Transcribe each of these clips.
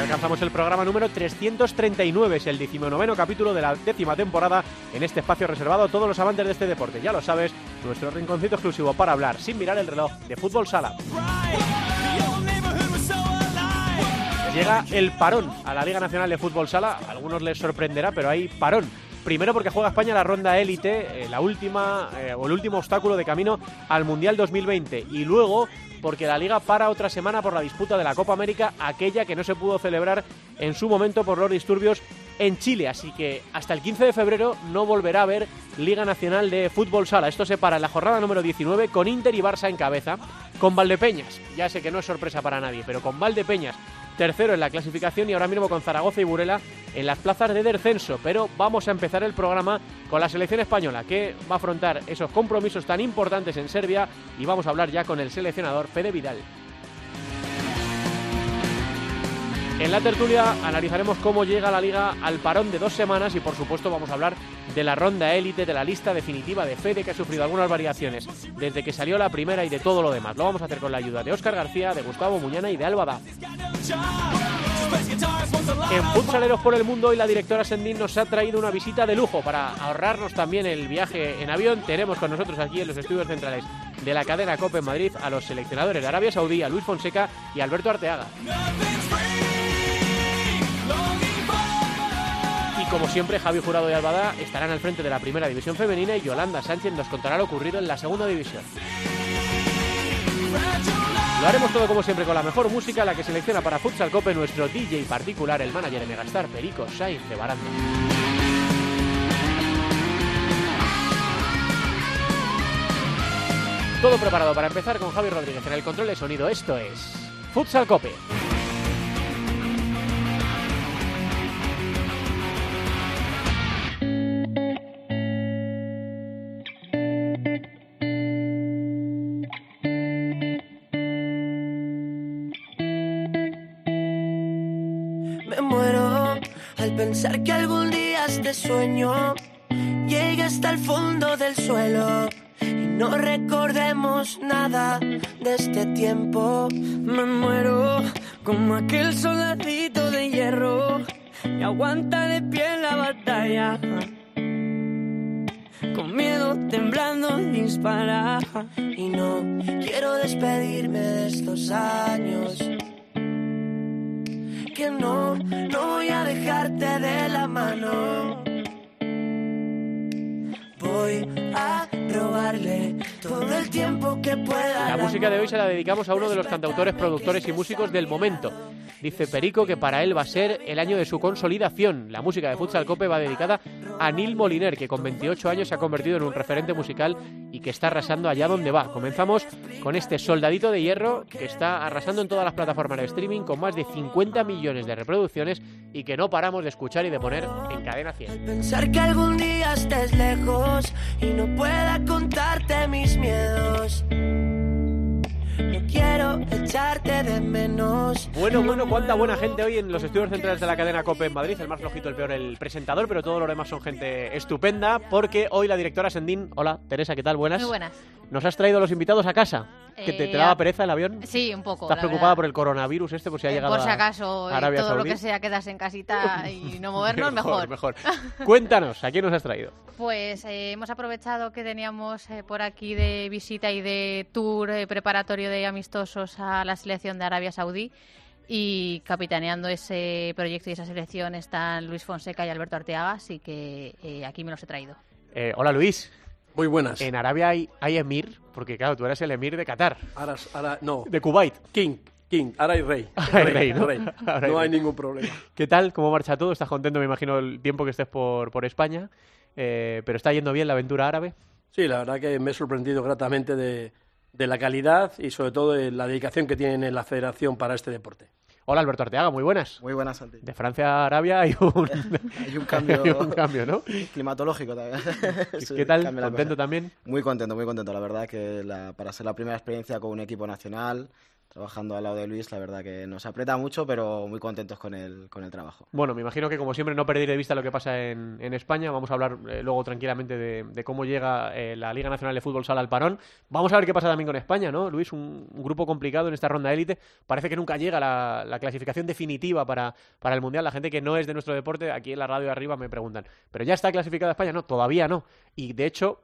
alcanzamos el programa número 339, es el 19 capítulo de la décima temporada en este espacio reservado a todos los amantes de este deporte. Ya lo sabes, nuestro rinconcito exclusivo para hablar sin mirar el reloj de fútbol sala. Llega el parón a la Liga Nacional de Fútbol Sala. A algunos les sorprenderá, pero hay parón. Primero porque juega España la ronda élite, eh, la última eh, o el último obstáculo de camino al Mundial 2020. Y luego porque la liga para otra semana por la disputa de la Copa América, aquella que no se pudo celebrar en su momento por los disturbios en Chile. Así que hasta el 15 de febrero no volverá a haber Liga Nacional de Fútbol Sala. Esto se para en la jornada número 19 con Inter y Barça en cabeza, con Valdepeñas. Ya sé que no es sorpresa para nadie, pero con Valdepeñas tercero en la clasificación y ahora mismo con Zaragoza y Burela en las plazas de descenso. Pero vamos a empezar el programa con la selección española que va a afrontar esos compromisos tan importantes en Serbia y vamos a hablar ya con el seleccionador Fede Vidal. En la tertulia analizaremos cómo llega la liga al parón de dos semanas y por supuesto vamos a hablar de la ronda élite, de la lista definitiva de Fede que ha sufrido algunas variaciones desde que salió la primera y de todo lo demás. Lo vamos a hacer con la ayuda de Óscar García, de Gustavo Muñana y de Álvada. En Futsaleros por el Mundo hoy la directora Sendín nos ha traído una visita de lujo para ahorrarnos también el viaje en avión. Tenemos con nosotros aquí en los estudios centrales de la cadena COPE en Madrid a los seleccionadores de Arabia Saudí, a Luis Fonseca y Alberto Arteaga. Como siempre, Javi Jurado y Albada estarán al frente de la primera división femenina y Yolanda Sánchez nos contará lo ocurrido en la segunda división. Lo haremos todo como siempre con la mejor música, la que selecciona para Futsal Cope nuestro DJ particular, el manager de Megastar, Perico Sainz de Baranda. Todo preparado para empezar con Javi Rodríguez en el control de sonido. Esto es Futsal Cope. Sueño hasta el fondo del suelo y no recordemos nada de este tiempo. Me muero como aquel soldadito de hierro que aguanta de pie la batalla. Con miedo, temblando, dispara. Y no quiero despedirme de estos años que no, no voy a dejarte de la mano. Voy a robarle todo el tiempo que pueda. La música de hoy se la dedicamos a uno de los cantautores, productores y músicos del momento. Dice Perico que para él va a ser el año de su consolidación. La música de Futsal Cope va dedicada a Neil Moliner, que con 28 años se ha convertido en un referente musical y que está arrasando allá donde va. Comenzamos con este soldadito de hierro que está arrasando en todas las plataformas de streaming con más de 50 millones de reproducciones y que no paramos de escuchar y de poner en cadena 100. Pensar que algún día estés lejos y no pueda contarte mis miedos. No quiero echarte de menos. Bueno, bueno, cuánta buena gente hoy en los estudios centrales de la cadena COPE en Madrid. El más flojito, el peor, el presentador, pero todos los demás son gente estupenda. Porque hoy la directora Sendín, hola Teresa, ¿qué tal? Buenas. Muy buenas. Nos has traído los invitados a casa. ¿Que te, te Eh, daba pereza el avión? Sí, un poco. ¿Estás la preocupada verdad. por el coronavirus este? Por si ha Eh, llegado Por si acaso, a eh, Arabia todo lo que sea quedarse en casita y no movernos, mejor. mejor. Cuéntanos, ¿a quién nos has traído? Pues eh, hemos aprovechado que teníamos eh, por aquí de visita y de tour eh, preparatorio de amistosos a la selección de Arabia Saudí y capitaneando ese proyecto y esa selección están Luis Fonseca y Alberto Arteaga, así que aquí me los he traído. Hola Luis. Muy buenas. En Arabia hay, hay emir, porque claro, tú eres el emir de Qatar, Ahora, ahora- no, de Kuwait. King, King, ahora hay rey. Ahora hay rey, ¿no? Ahora hay No hay rey. ningún problema. ¿Qué tal? ¿Cómo marcha todo? ¿Estás contento, me imagino, el tiempo que estés por, por España? Eh, ¿Pero está yendo bien la aventura árabe? Sí, la verdad que me he sorprendido gratamente de, de la calidad y sobre todo de la dedicación que tienen en la federación para este deporte. Hola Alberto Arteaga, muy buenas. Muy buenas, Santi. De Francia a Arabia hay un, hay un cambio, hay un cambio ¿no? climatológico también. ¿Qué tal? ¿Contento también? Muy contento, muy contento. La verdad que para ser la primera experiencia con un equipo nacional, trabajando al lado de Luis, la verdad que nos aprieta mucho, pero muy contentos con el, con el trabajo. Bueno, me imagino que como siempre no perder de vista lo que pasa en, en España, vamos a hablar eh, luego tranquilamente de, cómo llega eh, la Liga Nacional de Fútbol Sala al parón. Vamos a ver qué pasa también con España, ¿no? Luis, un, grupo complicado en esta ronda élite. Parece que nunca llega la, la clasificación definitiva para, para el Mundial. La gente que no es de nuestro deporte, aquí en la radio de arriba me preguntan, ¿pero ya está clasificada España? No, todavía no. Y de hecho,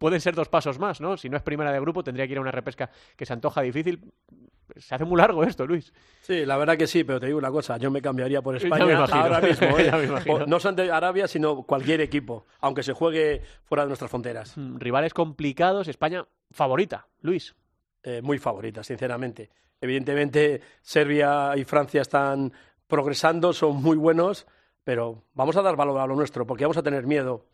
pueden ser dos pasos más, ¿no? Si no es primera de grupo, tendría que ir a una repesca que se antoja difícil se hace muy largo esto, Luis. Sí, la verdad que sí, pero te digo una cosa, yo me cambiaría por España ahora mismo. ¿eh? no solamente Arabia, sino cualquier equipo, aunque se juegue fuera de nuestras fronteras. Mm, rivales complicados, España favorita, Luis. Eh, muy favorita, sinceramente. Evidentemente, Serbia y Francia están progresando, son muy buenos, pero vamos a dar valor a lo nuestro, porque vamos a tener miedo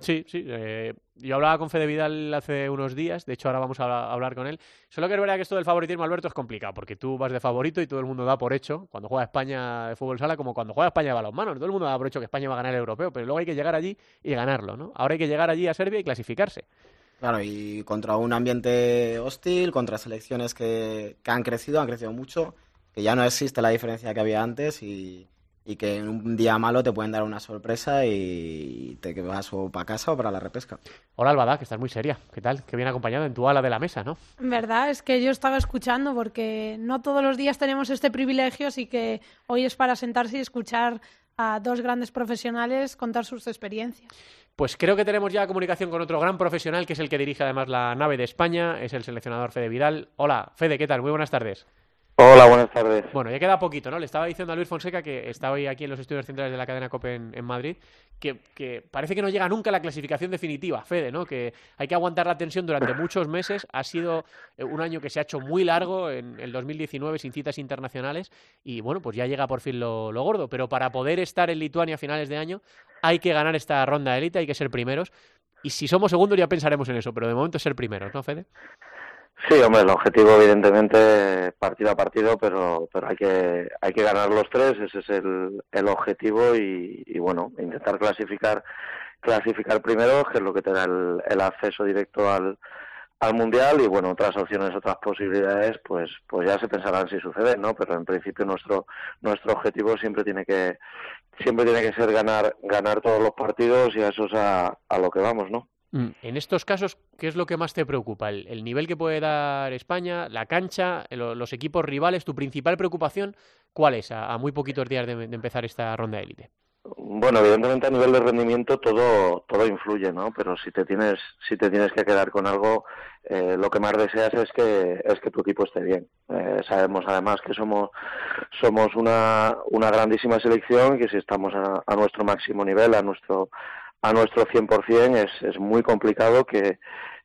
Sí, sí. Eh, yo hablaba con Fede Vidal hace unos días, de hecho ahora vamos a hablar con él. Solo que es verdad que esto del favoritismo, Alberto, es complicado, porque tú vas de favorito y todo el mundo da por hecho, cuando juega España de fútbol sala, como cuando juega España de balonmano, todo el mundo da por hecho que España va a ganar el europeo, pero luego hay que llegar allí y ganarlo, ¿no? Ahora hay que llegar allí a Serbia y clasificarse. Claro, y contra un ambiente hostil, contra selecciones que, que han crecido, han crecido mucho, que ya no existe la diferencia que había antes y y que en un día malo te pueden dar una sorpresa y te vas o para casa o para la repesca. Hola Albada, que estás muy seria. ¿Qué tal? Qué bien acompañado en tu ala de la mesa, ¿no? Verdad, es que yo estaba escuchando porque no todos los días tenemos este privilegio, así que hoy es para sentarse y escuchar a dos grandes profesionales contar sus experiencias. Pues creo que tenemos ya comunicación con otro gran profesional, que es el que dirige además la nave de España, es el seleccionador Fede Vidal. Hola, Fede, ¿qué tal? Muy buenas tardes. Hola, buenas tardes. Bueno, ya queda poquito, ¿no? Le estaba diciendo a Luis Fonseca, que está hoy aquí en los estudios centrales de la cadena COPE en, Madrid, que, parece que no llega nunca la clasificación definitiva, Fede, ¿no? Que hay que aguantar la tensión durante muchos meses. Ha sido eh, un año que se ha hecho muy largo en el 2019 sin citas internacionales y, bueno, pues ya llega por fin lo, gordo. Pero para poder estar en Lituania a finales de año hay que ganar esta ronda de élite, hay que ser primeros. Y si somos segundos ya pensaremos en eso, pero de momento ser primeros, ¿no, Fede? Sí, hombre, el objetivo evidentemente partido a partido, pero, pero hay que hay que ganar los tres, ese es el, el objetivo y, bueno, intentar clasificar clasificar primero, que es lo que te da el, el acceso directo al, al mundial y bueno otras opciones otras posibilidades pues pues ya se pensarán si sucede no pero en principio nuestro nuestro objetivo siempre tiene que siempre tiene que ser ganar ganar todos los partidos y a eso es a, a lo que vamos no. En estos casos, ¿qué es lo que más te preocupa? ¿El, nivel que puede dar España, la cancha, los equipos rivales? ¿Tu principal preocupación cuál es a, muy poquitos días de, empezar esta ronda de élite? Bueno, evidentemente a nivel de rendimiento todo todo influye, ¿no? Pero si te tienes si te tienes que quedar con algo, eh, lo que más deseas es que es que tu equipo esté bien. Eh, sabemos además que somos somos una una grandísima selección que si estamos a nuestro máximo nivel, a nuestro a nuestro 100% es, es muy complicado que,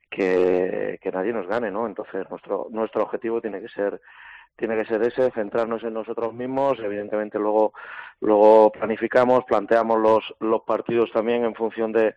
que, nadie nos gane, ¿no? Entonces nuestro, nuestro objetivo tiene que ser tiene que ser ese, centrarnos en nosotros mismos, evidentemente luego, luego planificamos, planteamos los, los partidos también en función de,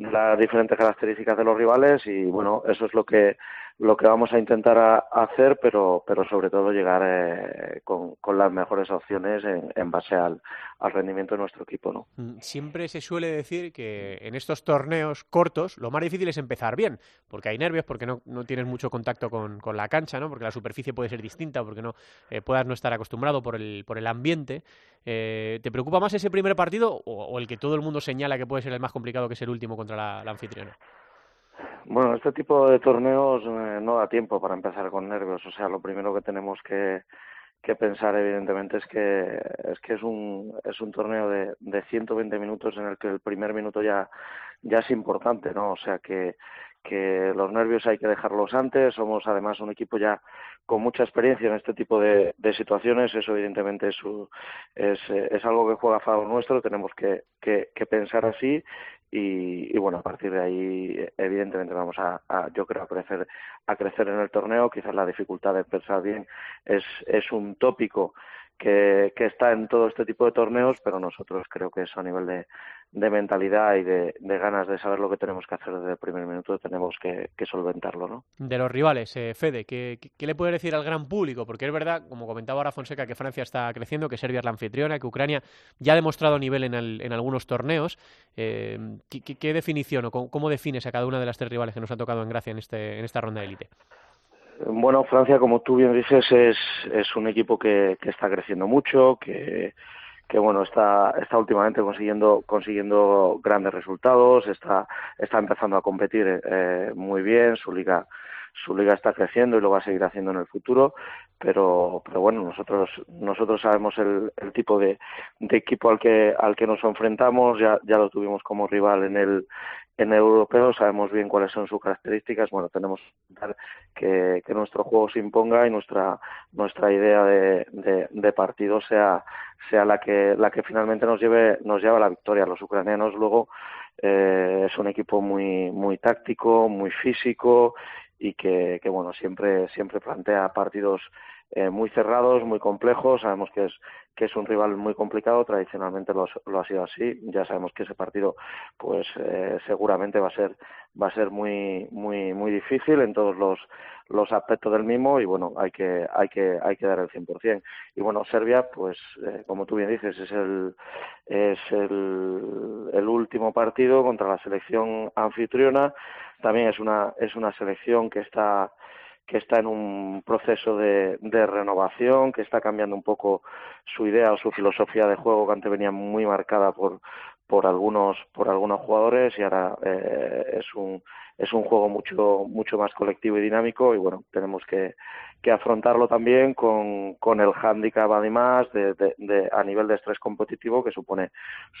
las diferentes características de los rivales y bueno, eso es lo que lo que vamos a intentar hacer, pero, pero sobre todo llegar eh, con, las mejores opciones en, en base al, al, rendimiento de nuestro equipo. ¿no? Mm, siempre se suele decir que en estos torneos cortos lo más difícil es empezar bien, porque hay nervios, porque no, no tienes mucho contacto con, con, la cancha, ¿no? porque la superficie puede ser distinta, porque no eh, puedas no estar acostumbrado por el, por el ambiente. Eh, ¿Te preocupa más ese primer partido o, el que todo el mundo señala que puede ser el más complicado que es el último contra la anfitriona? Bueno, este tipo de torneos eh, no da tiempo para empezar con nervios. O sea, lo primero que tenemos que, que pensar, evidentemente, es que es que es un es un torneo de, de 120 minutos en el que el primer minuto ya ya es importante, ¿no? O sea que que los nervios hay que dejarlos antes. Somos además un equipo ya con mucha experiencia en este tipo de, de situaciones. Eso evidentemente es, es, es, algo que juega a favor nuestro. Tenemos que, que, que pensar así y, bueno, a partir de ahí evidentemente vamos a, a, yo creo, a crecer, a crecer en el torneo. Quizás la dificultad de pensar bien es, es un tópico que, que, está en todo este tipo de torneos, pero nosotros creo que eso a nivel de, de mentalidad y de, de, ganas de saber lo que tenemos que hacer desde el primer minuto tenemos que, que solventarlo. ¿no? De los rivales, eh, Fede, ¿qué, ¿qué, le puede decir al gran público? Porque es verdad, como comentaba ahora Fonseca, que Francia está creciendo, que Serbia es la anfitriona, que Ucrania ya ha demostrado nivel en, el, en algunos torneos. Eh, ¿qué, ¿qué, definición o cómo, cómo, defines a cada una de las tres rivales que nos han tocado en Gracia en, este, en esta ronda de élite? Bueno, Francia, como tú bien dices, es, es un equipo que, que está creciendo mucho, que, que bueno, está, está últimamente consiguiendo, consiguiendo grandes resultados, está, está empezando a competir eh, muy bien, su liga, su liga está creciendo y lo va a seguir haciendo en el futuro, pero, pero bueno, nosotros, nosotros sabemos el, el tipo de, de equipo al que, al que nos enfrentamos, ya, ya lo tuvimos como rival en el, en europeo sabemos bien cuáles son sus características. Bueno, tenemos que, que nuestro juego se imponga y nuestra nuestra idea de, de, de, partido sea sea la que la que finalmente nos lleve nos lleve a la victoria. Los ucranianos luego eh, es un equipo muy muy táctico, muy físico y que, que bueno siempre siempre plantea partidos eh, muy cerrados, muy complejos. Sabemos que es que es un rival muy complicado. Tradicionalmente lo, lo ha sido así. Ya sabemos que ese partido, pues eh, seguramente va a ser va a ser muy muy muy difícil en todos los los aspectos del mismo y bueno hay que hay que hay que dar el 100% y bueno Serbia pues eh, como tú bien dices es el es el, el último partido contra la selección anfitriona también es una es una selección que está que está en un proceso de, de, renovación, que está cambiando un poco su idea o su filosofía de juego que antes venía muy marcada por, por algunos por algunos jugadores y ahora eh, es un es un juego mucho más colectivo y dinámico y bueno tenemos que, que afrontarlo también con, con el hándicap además de, de, de, a nivel de estrés competitivo que supone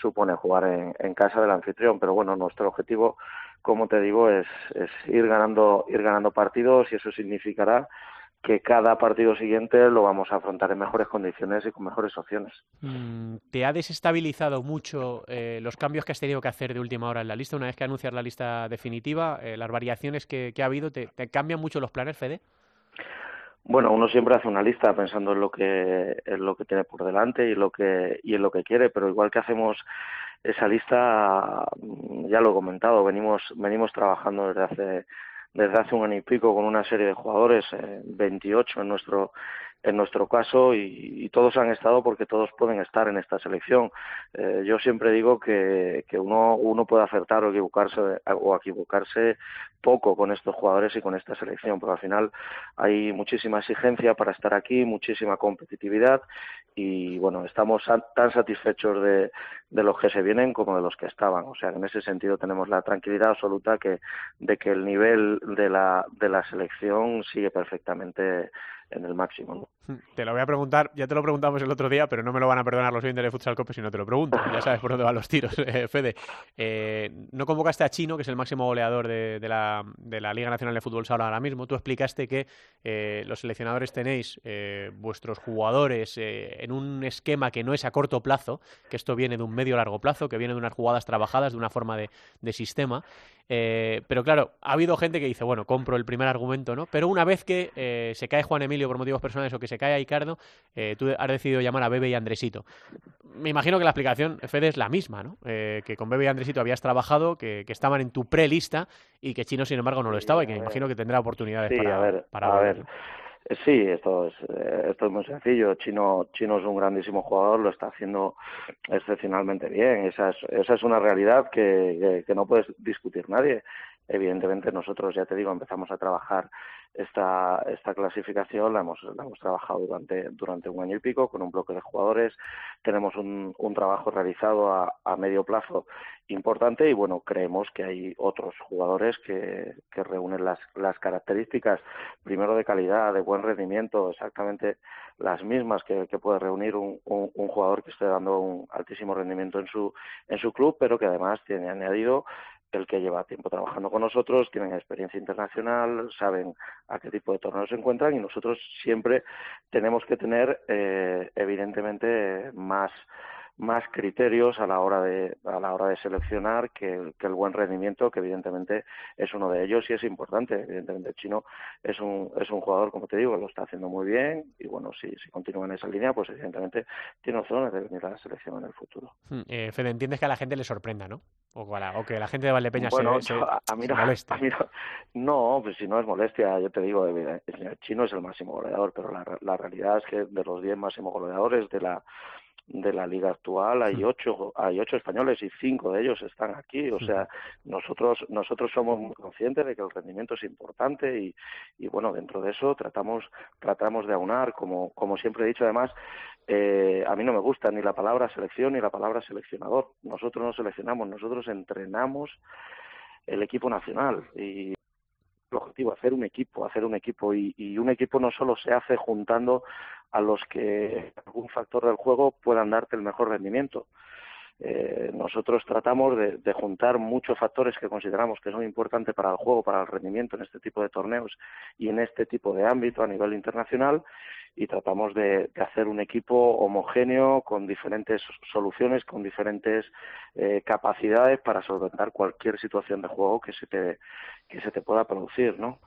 supone jugar en, en casa del anfitrión. Pero bueno nuestro objetivo como te digo, es, es ir ganando, ir ganando partidos y eso significará que cada partido siguiente lo vamos a afrontar en mejores condiciones y con mejores opciones. Mm, ¿Te ha desestabilizado mucho eh, los cambios que has tenido que hacer de última hora en la lista? Una vez que anuncias la lista definitiva, eh, las variaciones que, que ha habido, ¿te, ¿te, cambian mucho los planes, Fede? Bueno, uno siempre hace una lista pensando en lo que en lo que tiene por delante y lo que y en lo que quiere, pero igual que hacemos esa lista ya lo he comentado, venimos venimos trabajando desde hace desde hace un año y pico con una serie de jugadores, eh, 28 en nuestro en nuestro caso y, y, todos han estado porque todos pueden estar en esta selección. Eh, yo siempre digo que, que uno, uno puede acertar o equivocarse o equivocarse poco con estos jugadores y con esta selección, pero al final hay muchísima exigencia para estar aquí, muchísima competitividad y bueno, estamos tan satisfechos de, los que se vienen como de los que estaban. O sea, en ese sentido tenemos la tranquilidad absoluta que, de que el nivel de la, de la selección sigue perfectamente en el máximo. ¿no? Te lo voy a preguntar, ya te lo preguntamos el otro día, pero no me lo van a perdonar los oyentes de Futsal Cope si no te lo pregunto. Ya sabes por dónde van los tiros, eh, Fede. Eh, no convocaste a Chino, que es el máximo goleador de, la, Liga Nacional de Fútbol Sala ahora mismo. Tú explicaste que eh, los seleccionadores tenéis vuestros jugadores en un esquema que no es a corto plazo, que esto viene de un medio largo plazo, que viene de unas jugadas trabajadas, de una forma de, de sistema. Pero claro, ha habido gente que dice, bueno, compro el primer argumento, ¿no? Pero una vez que se cae Juan Emilio por motivos personales o que se cae Aicardo, eh, tú has decidido llamar a Bebe y Andresito. Me imagino que la explicación, Fede, es la misma, ¿no? Eh, que con Bebe y Andresito habías trabajado, que, que estaban en tu prelista y que Chino, sin embargo, no lo estaba y que me imagino que tendrá oportunidades sí, para, a ver, para a ver. Sí, esto es, esto es muy sencillo. Chino, Chino es un grandísimo jugador, lo está haciendo excepcionalmente bien. Esa es, esa es una realidad que, que, que no puedes discutir nadie. Evidentemente nosotros, ya te digo, empezamos a trabajar esta, esta clasificación, la hemos, la hemos trabajado durante, durante un año y pico con un bloque de jugadores. Tenemos un, un trabajo realizado a, medio plazo importante y bueno, creemos que hay otros jugadores que, que reúnen las, las características, primero de calidad, de buen rendimiento, exactamente las mismas que, que puede reunir un, un, un, jugador que esté dando un altísimo rendimiento en su, en su club, pero que además tiene añadido el que lleva tiempo trabajando con nosotros, tienen experiencia internacional, saben a qué tipo de torneos se encuentran y nosotros siempre tenemos que tener, eh, evidentemente, más más criterios a la hora de a la hora de seleccionar que el, que el buen rendimiento que evidentemente es uno de ellos y es importante. Evidentemente el chino es un es un jugador como te digo lo está haciendo muy bien y bueno si, si continúa en esa línea pues evidentemente tiene opciones de venir a la selección en el futuro. Hmm, eh, Fede entiendes que a la gente le sorprenda no o, que la- o que la gente de Valdepeña bueno, se, se- yo- a, a mí se no, moleste. a mí no- no, pues si no es molestia, yo te digo, el chino es el máximo goleador, pero la, la realidad es que de los 10 máximos goleadores de la de la liga actual hay ocho hay ocho españoles y cinco de ellos están aquí o sea nosotros nosotros somos muy conscientes de que el rendimiento es importante y, y bueno dentro de eso tratamos tratamos de aunar como como siempre he dicho además eh, a mí no me gusta ni la palabra selección ni la palabra seleccionador. Nosotros no seleccionamos nosotros entrenamos el equipo nacional y el objetivo hacer un equipo hacer un equipo. Y, y un equipo no solo se hace juntando a los que algún factor del juego puedan darte el mejor rendimiento eh, nosotros tratamos de, de juntar muchos factores que consideramos que son importantes para el juego, para el rendimiento en este tipo de torneos y en este tipo de ámbito a nivel internacional y tratamos de, hacer un equipo homogéneo con diferentes soluciones, con diferentes eh, capacidades para solventar cualquier situación de juego que se te, que se te pueda producir, ¿no?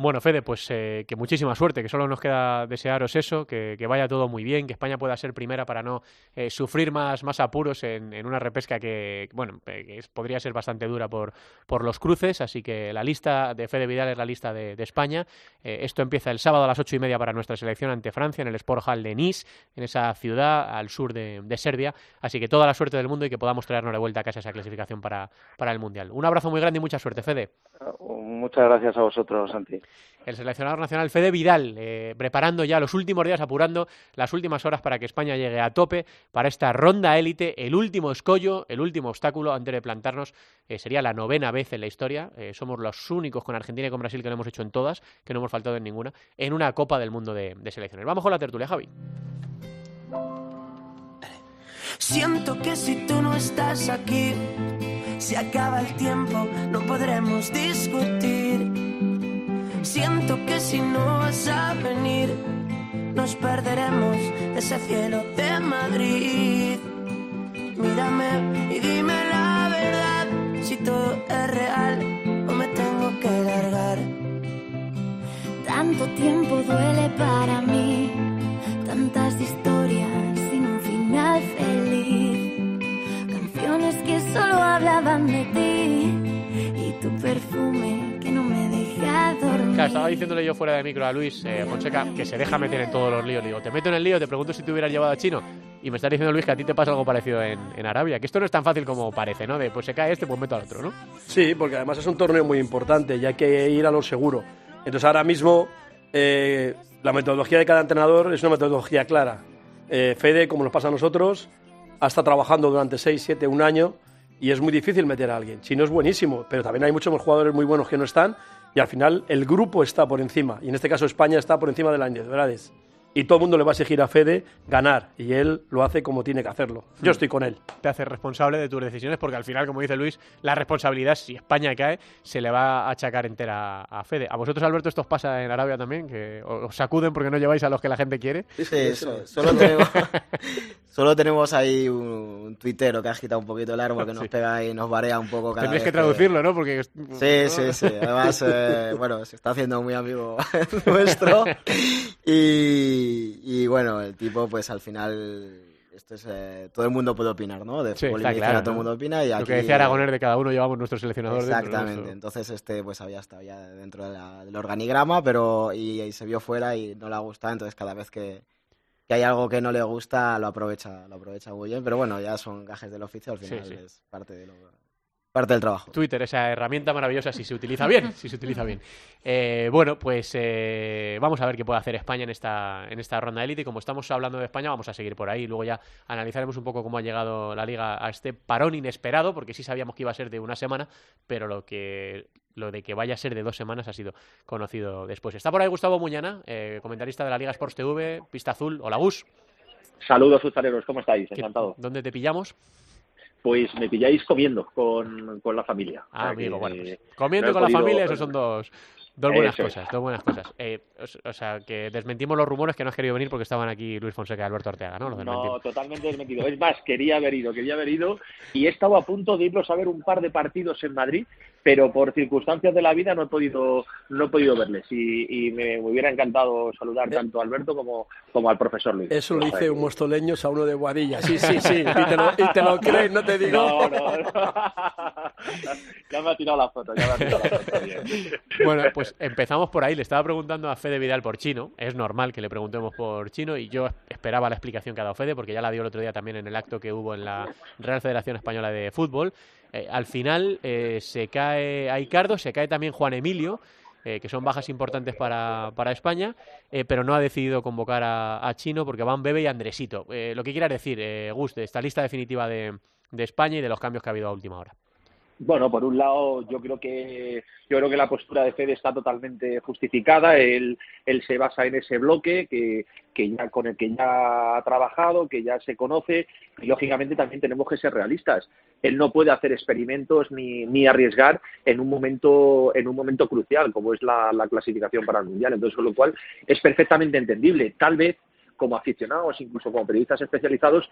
Bueno, Fede, pues eh, que muchísima suerte, que solo nos queda desearos eso, que, vaya todo muy bien, que España pueda ser primera para no eh, sufrir más, apuros en, en una repesca que, bueno, eh, que podría ser bastante dura por, por los cruces, así que la lista de Fede Vidal es la lista de, España. Eh, esto empieza el sábado a las ocho y media para nuestra selección ante Francia en el Sport Hall de Nice, en esa ciudad al sur de, de Serbia, así que toda la suerte del mundo y que podamos traernos de vuelta a casa esa clasificación para, para el Mundial. Un abrazo muy grande y mucha suerte, Fede. Muchas gracias a vosotros, Santi. El seleccionador nacional Fede Vidal, eh, preparando ya los últimos días, apurando las últimas horas para que España llegue a tope para esta ronda élite, el último escollo, el último obstáculo antes de plantarnos. eh, sería la novena vez en la historia. eh, somos los únicos con Argentina y con Brasil que lo hemos hecho en todas, que no hemos faltado en ninguna, en una Copa del Mundo de, de selecciones. Vamos con la tertulia, Javi. Siento que si tú no estás aquí, se acaba el tiempo, no podremos discutir. Siento que si no vas a venir, nos perderemos de ese cielo de Madrid. Mírame y dime la verdad, si todo es real o me tengo que largar. Tanto tiempo duele para mí, tantas historias sin un final feliz, canciones que solo hablaban de ti perfume que no me deja dormir. Claro, estaba diciéndole yo fuera de micro a Luis eh, Fonseca que se deja meter en todos los líos. Le digo, te meto en el lío, te pregunto si te hubieras llevado a Chino. Y me está diciendo Luis que a ti te pasa algo parecido en, en Arabia. Que esto no es tan fácil como parece, ¿no? De pues se cae este, pues meto al otro, ¿no? Sí, porque además es un torneo muy importante y hay que ir a lo seguro. Entonces ahora mismo eh, la metodología de cada entrenador es una metodología clara. Eh, Fede, como nos pasa a nosotros, ha estado trabajando durante 6, 7, un año y es muy difícil meter a alguien. Chino es buenísimo, pero también hay muchos jugadores muy buenos que no están y al final el grupo está por encima. Y en este caso España está por encima de las individualidades. Y todo el mundo le va a exigir a Fede ganar y él lo hace como tiene que hacerlo. Yo estoy con él. Te hace responsable de tus decisiones porque al final, como dice Luis, la responsabilidad, si España cae, se le va a achacar entera a Fede. ¿A vosotros, Alberto, esto os pasa en Arabia también? ¿Que os sacuden porque no lleváis a los que la gente quiere? Sí, so- solo, tenemos, solo tenemos ahí un, un tuitero que agita un poquito el árbol que nos Sí. pega y nos barea un poco cada Tendréis vez que traducirlo, ¿no? Porque... Sí, sí, sí. Además, eh, bueno, se está haciendo muy amigo nuestro. Y, y bueno, el tipo, pues al final, esto es, eh, todo el mundo puede opinar, ¿no? De Sí, fútbol claro, todo el ¿no? mundo opina y Lo aquí... que decía Aragoner de cada uno llevamos nuestro seleccionador dentro, ¿no? Exactamente. Entonces este pues había estado ya dentro de la- del organigrama, pero y, y se vio fuera y no le ha gustado, entonces cada vez que, que hay algo que no le gusta lo aprovecha, lo aprovecha muy bien, pero bueno, ya son gajes del oficio, al Sí, final sí. es parte de lo, parte del trabajo. Twitter, esa herramienta maravillosa si se utiliza bien, si se utiliza bien. Eh, bueno, pues eh, vamos a ver qué puede hacer España en esta, en esta ronda élite y como estamos hablando de España vamos a seguir por ahí. Luego ya analizaremos un poco cómo ha llegado la liga a este parón inesperado, porque sí sabíamos que iba a ser de una semana, pero lo que lo de que vaya a ser de dos semanas ha sido conocido después. Está por ahí Gustavo Muñana, eh, comentarista de la Liga Sports TV, Pista Azul. Hola Gus, Saludos, ¿cómo estáis? ¿Qué- Encantado. ¿dónde te pillamos? Pues me pilláis comiendo con, con la familia. Ah, amigo, que, bueno, pues, comiendo no con la familia, esos son dos, Dos buenas Eso cosas, dos buenas cosas. Eh, o, o sea, que desmentimos los rumores que no has querido venir porque estaban aquí Luis Fonseca y Alberto Ortega, ¿no? Los No, totalmente desmentido. Es más, quería haber ido, quería haber ido y he estado a punto de irlos a ver un par de partidos en Madrid, pero por circunstancias de la vida no he podido, no he podido verles y, y me, hubiera encantado saludar tanto a Alberto como, como al profesor Luis. Eso lo dice un mostoleños a uno de Boadilla. Sí, sí, sí. Y te lo, y te lo crees, no te digo. No, no, no. ya me ha tirado la foto, ya me ha tirado la foto. bien. Bueno, pues empezamos por ahí. Le estaba preguntando a Fede Vidal por Chino. Es normal que le preguntemos por Chino y yo esperaba la explicación que ha dado Fede porque ya la dio el otro día también en el acto que hubo en la Real Federación Española de Fútbol. Eh, al final eh, se cae Aicardo, se cae también Juan Emilio. eh, que son bajas importantes para, para España, eh, pero no ha decidido convocar a, Chino porque van Bebe y Andresito. Lo que quieras decir, Gus, de esta lista definitiva de, de España y de los cambios que ha habido a última hora. Bueno, por un lado, yo creo que yo creo que la postura de Fede está totalmente justificada. Él, él se basa en ese bloque que, que ya con el que ya ha trabajado, que ya se conoce y lógicamente también tenemos que ser realistas. Él no puede hacer experimentos ni, ni arriesgar en un momento en un momento crucial como es la, la clasificación para el mundial. Entonces, con lo cual es perfectamente entendible. Tal vez como aficionados, incluso como periodistas especializados,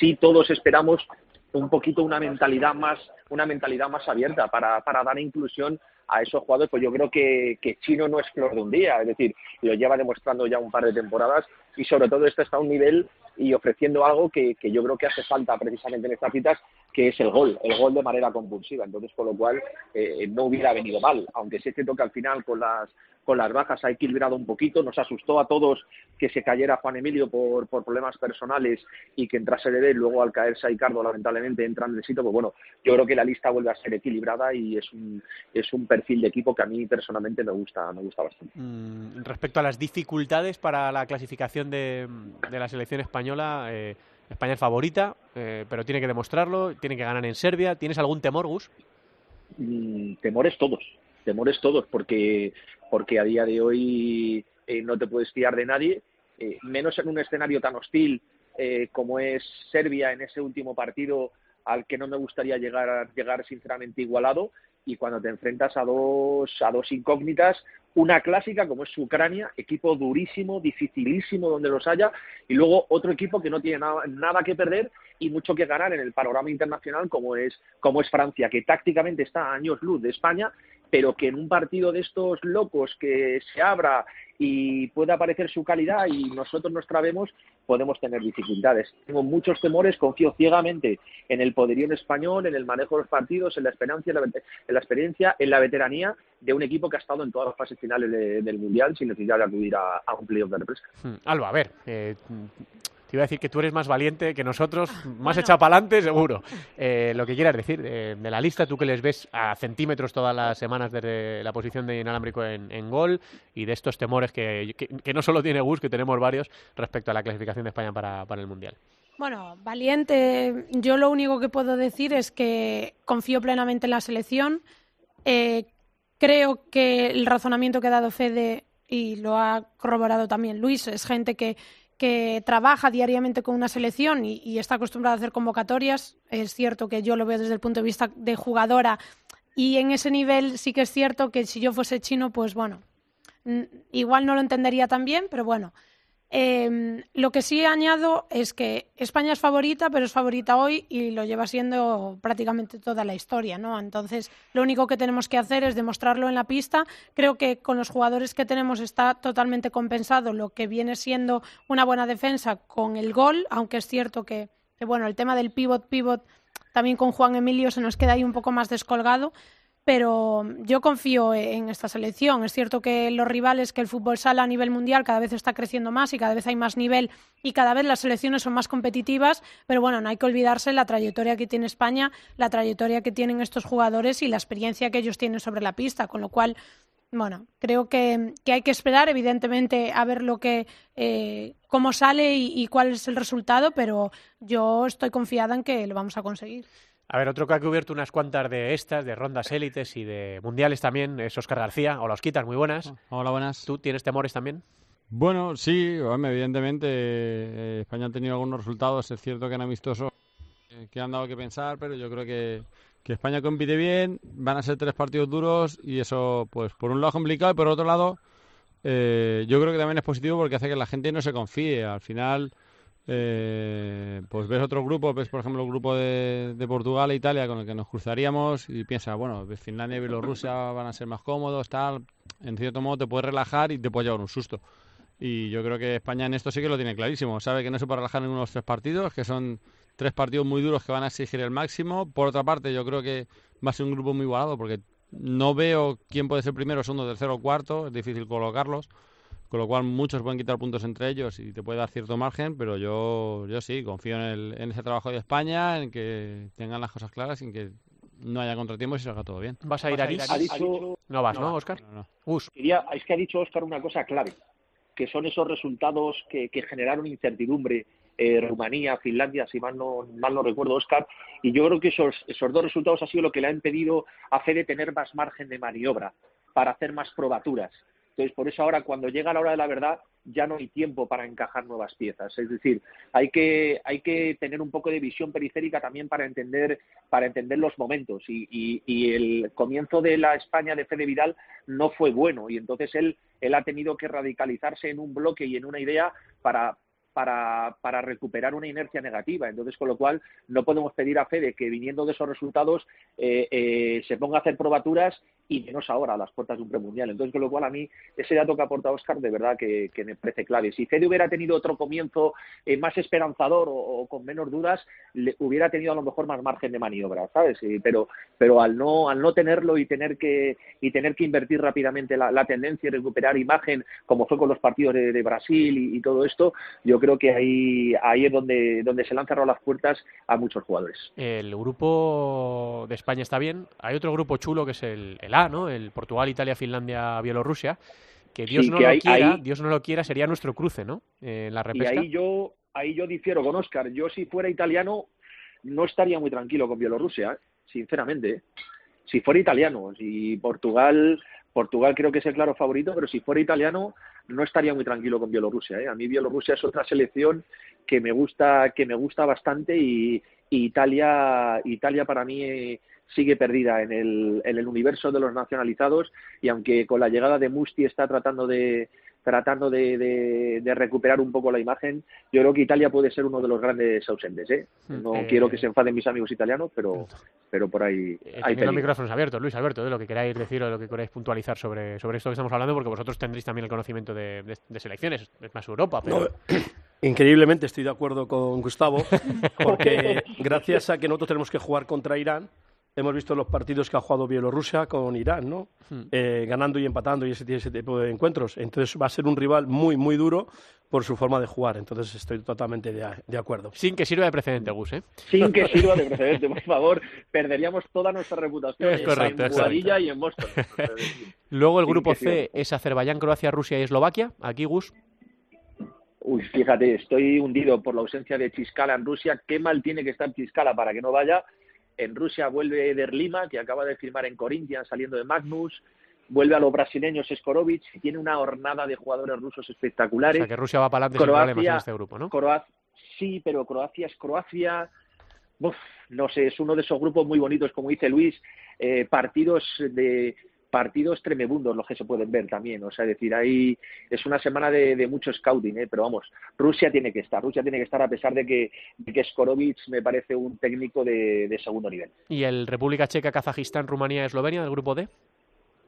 sí todos esperamos un poquito una mentalidad más una mentalidad más abierta para, para dar inclusión a esos jugadores pues yo creo que, que Chino no es flor de un día es decir lo lleva demostrando ya un par de temporadas y sobre todo esto está a un nivel y ofreciendo algo que, que yo creo que hace falta precisamente en estas citas que es el gol, el gol de manera compulsiva. Entonces, con lo cual, eh, no hubiera venido mal, aunque sí es cierto que al final con las con las bajas ha equilibrado un poquito, nos asustó a todos que se cayera Juan Emilio por, por problemas personales y que entrase Bebé, luego al caerse Aicardo lamentablemente entra Andresito, pues bueno, yo creo que la lista vuelve a ser equilibrada y es un, es un perfil de equipo que a mí personalmente me gusta, me gusta bastante. Mm, respecto a las dificultades para la clasificación de, de la selección española, eh, España es favorita, eh, pero tiene que demostrarlo, tiene que ganar en Serbia. ¿Tienes algún temor, Gus? Mm, temores todos, temores todos, porque, porque a día de hoy eh, no te puedes fiar de nadie, eh, menos en un escenario tan hostil eh, como es Serbia en ese último partido al que no me gustaría llegar, llegar sinceramente igualado, y cuando te enfrentas a dos, a dos incógnitas, una clásica como es Ucrania, equipo durísimo, dificilísimo donde los haya, y luego otro equipo que no tiene nada, nada que perder y mucho que ganar en el panorama internacional como es, como es Francia, que tácticamente está a años luz de España, pero que en un partido de estos locos que se abra y pueda aparecer su calidad y nosotros nos trabemos, podemos tener dificultades. Tengo muchos temores, confío ciegamente en el poderío español, en el manejo de los partidos, en la experiencia, en la, en la experiencia, en la veteranía de un equipo que ha estado en todas las fases finales de, del Mundial sin necesidad de acudir a, un playoff de represa. Hmm, Alba, a ver, eh, te iba a decir que tú eres más valiente que nosotros, más echado para adelante, seguro. Eh, lo que quieras decir, eh, de la lista, tú que les ves a centímetros todas las semanas desde la posición de inalámbrico en, en gol y de estos temores que, que, que, no solo tiene Gus, que tenemos varios respecto a la clasificación de España para, para el Mundial. Bueno, valiente, yo lo único que puedo decir es que confío plenamente en la selección. Eh, creo que el razonamiento que ha dado Fede y lo ha corroborado también Luis es gente que que trabaja diariamente con una selección y, está acostumbrada a hacer convocatorias. Es cierto que yo lo veo desde el punto de vista de jugadora y en ese nivel sí que es cierto que si yo fuese chino, pues bueno, igual no lo entendería tan bien, pero bueno. Eh, lo que sí añado es que España es favorita, pero es favorita hoy y lo lleva siendo prácticamente toda la historia, ¿no? Entonces, lo único que tenemos que hacer es demostrarlo en la pista. Creo que con los jugadores que tenemos está totalmente compensado lo que viene siendo una buena defensa con el gol, aunque es cierto que, que bueno, el tema del pivot pivot también con Juan Emilio se nos queda ahí un poco más descolgado, pero yo confío en esta selección. Es cierto que los rivales, que el fútbol sala a nivel mundial cada vez está creciendo más y cada vez hay más nivel y cada vez las selecciones son más competitivas, pero bueno, no hay que olvidarse la trayectoria que tiene España, la trayectoria que tienen estos jugadores y la experiencia que ellos tienen sobre la pista, con lo cual, bueno, creo que, que hay que esperar, evidentemente, a ver lo que, eh, cómo sale y, y cuál es el resultado, pero yo estoy confiada en que lo vamos a conseguir. A ver, otro que ha cubierto unas cuantas de estas, de rondas élites y de mundiales también, es Oscar García. Hola, Osquitas, muy buenas. Hola, buenas. ¿Tú tienes temores también? Bueno, sí, hombre, evidentemente eh, España ha tenido algunos resultados, es cierto que han amistoso eh, que han dado que pensar, pero yo creo que, que España compite bien, van a ser tres partidos duros y eso, pues por un lado complicado y por otro lado, eh, yo creo que también es positivo porque hace que la gente no se confíe. Al final, eh, pues ves otros grupos, ves por ejemplo el grupo de, Portugal e Italia con el que nos cruzaríamos y piensas, bueno, Finlandia y Bielorrusia van a ser más cómodos, tal. En cierto modo te puedes relajar y te puedes llevar un susto. Y yo creo que España en esto sí que lo tiene clarísimo. Sabe que no se puede relajar en uno de tres partidos, que son tres partidos muy duros que van a exigir el máximo. Por otra parte, yo creo que va a ser un grupo muy igualado porque no veo quién puede ser primero, segundo, tercero o cuarto. Es difícil colocarlos. Con lo cual muchos pueden quitar puntos entre ellos y te puede dar cierto margen, pero yo, yo sí, confío en, el, en ese trabajo de España, en que tengan las cosas claras y en que no haya contratiempos y salga todo bien. ¿Vas a ir a Aris? Ha dicho... No vas, ¿no, Oscar? No, no. Gus. Quería, es que ha dicho Oscar una cosa clave, que son esos resultados que, que generaron incertidumbre. Eh, Rumanía, Finlandia, si mal no, mal no recuerdo, Oscar. Y yo creo que esos, esos dos resultados ha sido lo que le ha impedido a Fede tener más margen de maniobra para hacer más probaturas. Entonces, por eso ahora, cuando llega la hora de la verdad, ya no hay tiempo para encajar nuevas piezas. Es decir, hay que, hay que tener un poco de visión periférica también para entender, para entender los momentos. Y, y, y el comienzo de la España de Fede Vidal no fue bueno. Y entonces él, él ha tenido que radicalizarse en un bloque y en una idea para, para, para, recuperar una inercia negativa. Entonces, con lo cual, no podemos pedir a Fede que viniendo de esos resultados eh, eh, se ponga a hacer probaturas y menos ahora a las puertas de un premundial. Entonces, con lo cual, a mí ese dato que aporta Oscar, de verdad que, me parece clave. Si Fede hubiera tenido otro comienzo eh, más esperanzador o, con menos dudas, le, hubiera tenido a lo mejor más margen de maniobra, ¿sabes? pero, pero al no, al no tenerlo y tener que, y tener que invertir rápidamente la, tendencia y recuperar imagen, como fue con los partidos de, Brasil y, todo esto, yo creo que ahí, ahí es donde, donde se le han las puertas a muchos jugadores. El grupo de España está bien. Hay otro grupo chulo que es el A, ¿no? El Portugal, Italia, Finlandia, Bielorrusia. Que Dios Sí, no que lo quiera, ahí- Dios no lo quiera, sería nuestro cruce, ¿no? Eh, en la Y ahí yo, ahí yo difiero con Oscar. Yo si fuera italiano no estaría muy tranquilo con Bielorrusia, sinceramente. ¿eh? Si fuera italiano, si Portugal, Portugal creo que es el claro favorito, pero si fuera italiano no estaría muy tranquilo con Bielorrusia. ¿eh? A mí Bielorrusia es otra selección que me gusta, que me gusta bastante y, Italia, Italia para mí eh, sigue perdida en el universo de los nacionalizados y aunque con la llegada de Musti está tratando de tratando de, de- de recuperar un poco la imagen, yo creo que Italia puede ser uno de los grandes ausentes. ¿eh? No Eh, quiero que se enfaden mis amigos italianos, pero, pero por ahí Eh, hay peligro. micrófonos abiertos, Luis Alberto, de lo que queráis decir o de lo que queráis puntualizar sobre, sobre esto que estamos hablando, porque vosotros tendréis también el conocimiento de, de- de selecciones, es más Europa, pero No, Increíblemente estoy de acuerdo con Gustavo, porque gracias a que nosotros tenemos que jugar contra Irán, hemos visto los partidos que ha jugado Bielorrusia con Irán, ¿no? Hmm. Eh, ganando y empatando y ese, ese tipo de encuentros. Entonces va a ser un rival muy, muy duro por su forma de jugar. Entonces estoy totalmente de, de acuerdo. sin que sirva de precedente, Gus, ¿eh? Sin que sirva de precedente, por favor, perderíamos toda nuestra reputación Es correcto, en es Boadilla y en Boston. Luego el Sin grupo. C es Azerbaiyán, Croacia, Rusia y Eslovaquia. Aquí, Gus, Uy, fíjate, estoy hundido por la ausencia de Chiscala en Rusia. Qué mal tiene que estar Chiscala para que no vaya. En Rusia vuelve Eder Lima, que acaba de firmar en Corinthians saliendo de Magnus. Vuelve a los brasileños Skorovic. Tiene una hornada de jugadores rusos o espectaculares. sea que Rusia va para adelante sin Croacia- problemas en este grupo, ¿no? Croacia, sí, pero Croacia es Croacia. Uf, no sé, es uno de esos grupos muy bonitos, como dice Luis, eh, partidos de partidos tremebundos los que se pueden ver también. O sea, es decir, ahí es una semana de, de mucho scouting, ¿eh? pero vamos, Rusia tiene que estar, Rusia tiene que estar a pesar de que, de que Skorovic me parece un técnico de, de segundo nivel. Y el República Checa, Kazajistán, Rumanía, Eslovenia del grupo D.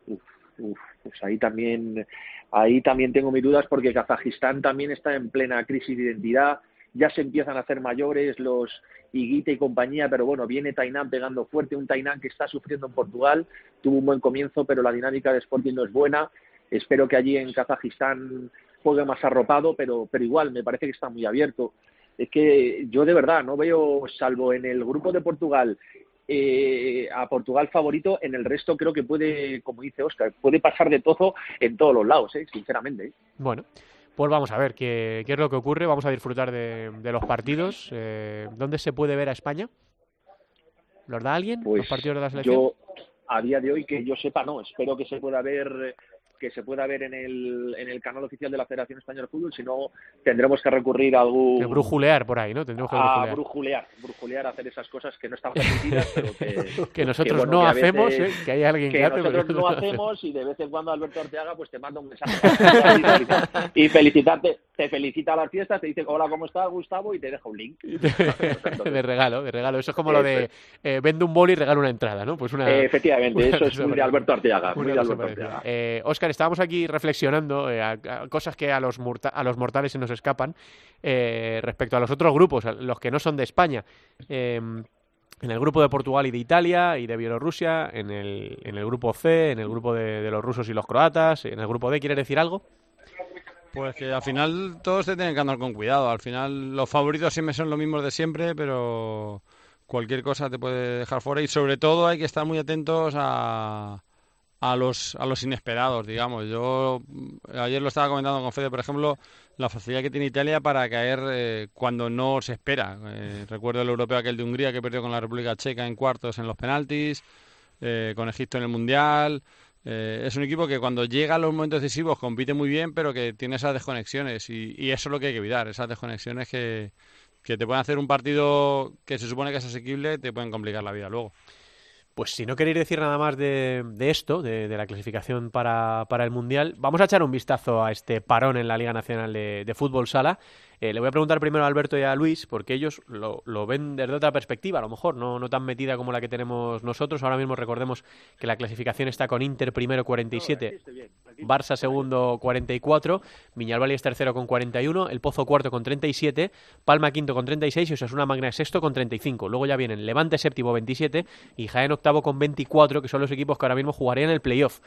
Uf, uf, pues ahí también, ahí también tengo mis dudas porque Kazajistán también está en plena crisis de identidad, ya se empiezan a hacer mayores los Higuita y compañía, pero bueno, viene Tainán pegando fuerte, un Tainán que está sufriendo en Portugal, tuvo un buen comienzo, pero la dinámica de Sporting no es buena, espero que allí en Kazajistán juegue más arropado, pero, pero igual, me parece que está muy abierto. Es que yo de verdad no veo, salvo en el grupo de Portugal, eh, a Portugal favorito, en el resto creo que puede, como dice Oscar, puede pasar de todo en todos los lados, ¿eh? sinceramente. ¿eh? Bueno, pues vamos a ver qué, qué es lo que ocurre. Vamos a disfrutar de, de los partidos. Eh, ¿Dónde se puede ver a España? ¿Los da alguien? Pues ¿Los partidos de la selección? yo, a día de hoy, que yo sepa, no. Espero que se pueda ver que se pueda ver en el, en el canal oficial de la Federación Española de Fútbol, sino tendremos que recurrir a algún... Que brujulear por ahí, ¿no? Tendremos que a brujulear. brujulear, brujulear, hacer esas cosas que no están permitidas, pero que... Que nosotros bueno, no que hacemos, veces- ¿eh? que hay alguien que, que hace, pero nosotros no hacemos y de vez en cuando Alberto Arteaga pues te manda un mensaje y felicitarte, te felicita a las fiestas, te dice hola, ¿cómo estás Gustavo? y te deja un link. de regalo, de regalo. Eso es como lo de eh, vende un boli y regala una entrada, ¿no? Pues una. Eh, efectivamente, una eso es muy de. Alberto Arteaga, muy de Alberto. Arteaga. Eh, Óscar, estábamos aquí reflexionando eh, cosas que a los, a los mortales se nos escapan eh, respecto a los otros grupos, los que no son de España. Eh, en el grupo de Portugal y de Italia y de Bielorrusia, en el, en el grupo C, en el grupo de, los rusos y los croatas, en el grupo D, ¿quieres decir algo? Pues que al final todos te tienen que andar con cuidado. Al final los favoritos siempre son los mismos de siempre, pero cualquier cosa te puede dejar fuera y sobre todo hay que estar muy atentos a, a los a los inesperados, digamos. Yo ayer lo estaba comentando con Fede, por ejemplo, la facilidad que tiene Italia para caer eh, cuando no se espera. Eh, recuerdo el europeo aquel de Hungría que perdió con la República Checa en cuartos en los penaltis, eh, con Egipto en el Mundial. Es un equipo que cuando llega a los momentos decisivos compite muy bien, pero que tiene esas desconexiones y, y eso es lo que hay que evitar, esas desconexiones que, que te pueden hacer un partido que se supone que es asequible, te pueden complicar la vida luego. Pues si no queréis decir nada más de, esto, de, la clasificación para, el Mundial, vamos a echar un vistazo a este parón en la Liga Nacional de Fútbol Sala. Eh, le voy a preguntar primero a Alberto y a Luis, porque ellos lo, lo ven desde otra perspectiva, a lo mejor, no, no tan metida como la que tenemos nosotros. Ahora mismo recordemos que la clasificación está con Inter primero 47, Barça segundo 44, Viñalbali es tercero con 41, El Pozo cuarto con 37, Palma quinto con 36 y Osasuna Magna sexto con 35. Luego ya vienen Levante séptimo 27 y Jaén octavo con 24, que son los equipos que ahora mismo jugarían el playoff.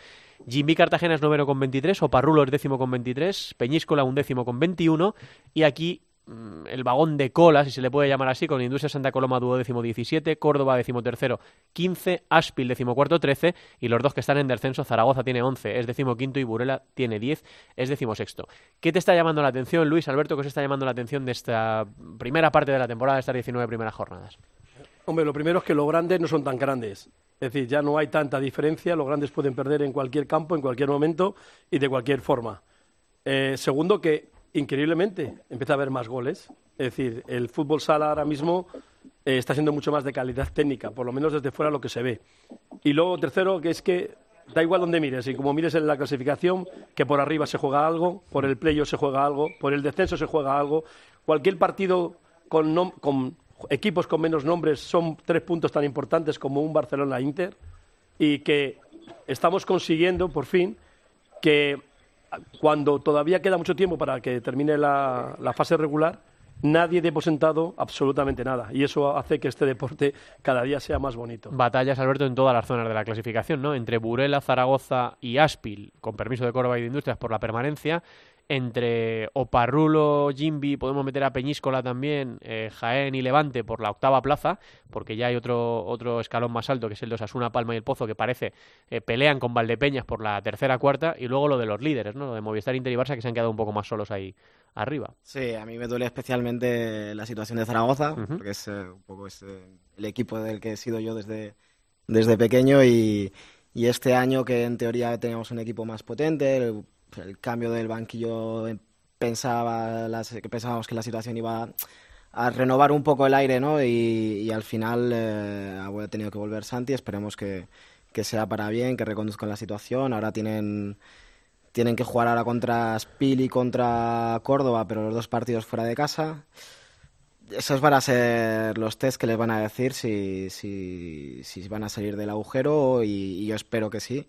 Jimmy Cartagena es noveno con 23, Oparrulo es décimo con 23, Peñíscola undécimo con 21 y aquí mm, el vagón de cola, si se le puede llamar así, con Industria Santa Coloma duodécimo 17, Córdoba decimotercero 15, Aspil decimocuarto 13 y los dos que están en descenso, Zaragoza tiene 11, es decimoquinto y Burela tiene 10, es decimosexto. ¿Qué te está llamando la atención, Luis Alberto, que os está llamando la atención de esta primera parte de la temporada, de estas 19 primeras jornadas? Hombre, lo primero es que los grandes no son tan grandes. Es decir, ya no hay tanta diferencia. Los grandes pueden perder en cualquier campo, en cualquier momento y de cualquier forma. Eh, segundo, que increíblemente empieza a haber más goles. Es decir, el fútbol sala ahora mismo eh, está siendo mucho más de calidad técnica, por lo menos desde fuera lo que se ve. Y luego, tercero, que es que da igual donde mires, y como mires en la clasificación, que por arriba se juega algo, por el playoff se juega algo, por el descenso se juega algo. Cualquier partido con, nom- con equipos con menos nombres son tres puntos tan importantes como un Barcelona-Inter y que estamos consiguiendo, por fin, que cuando todavía queda mucho tiempo para que termine la, fase regular, nadie dé por sentado absolutamente nada. Y eso hace que este deporte cada día sea más bonito. Batallas, Alberto, en todas las zonas de la clasificación, ¿no? Entre Burela, Zaragoza y Aspil, con permiso de Córdoba y de Industrias por la permanencia. Entre Oparrulo, Jimbi, podemos meter a Peñíscola también, eh, Jaén y Levante por la octava plaza, porque ya hay otro, otro escalón más alto, que es el de Osasuna, Palma y el Pozo, que parece eh, pelean con Valdepeñas por la tercera, cuarta, y luego lo de los líderes, ¿no? Lo de Movistar, Inter y Barça, que se han quedado un poco más solos ahí arriba. Sí, a mí me duele especialmente la situación de Zaragoza, porque es eh, un poco es, eh, el equipo del que he sido yo desde, desde pequeño y, y este año que en teoría teníamos un equipo más potente, el, el cambio del banquillo eh, pensaba las- pensábamos que la situación iba a renovar un poco el aire, ¿no? Y, al final eh, ha tenido que volver Santi, esperemos que, que sea para bien, que reconduzcan la situación. Ahora tienen tienen que jugar ahora contra Spil y contra Córdoba, pero los dos partidos fuera de casa. Esos van a ser los test que les van a decir si, si, si van a salir del agujero y yo espero que sí,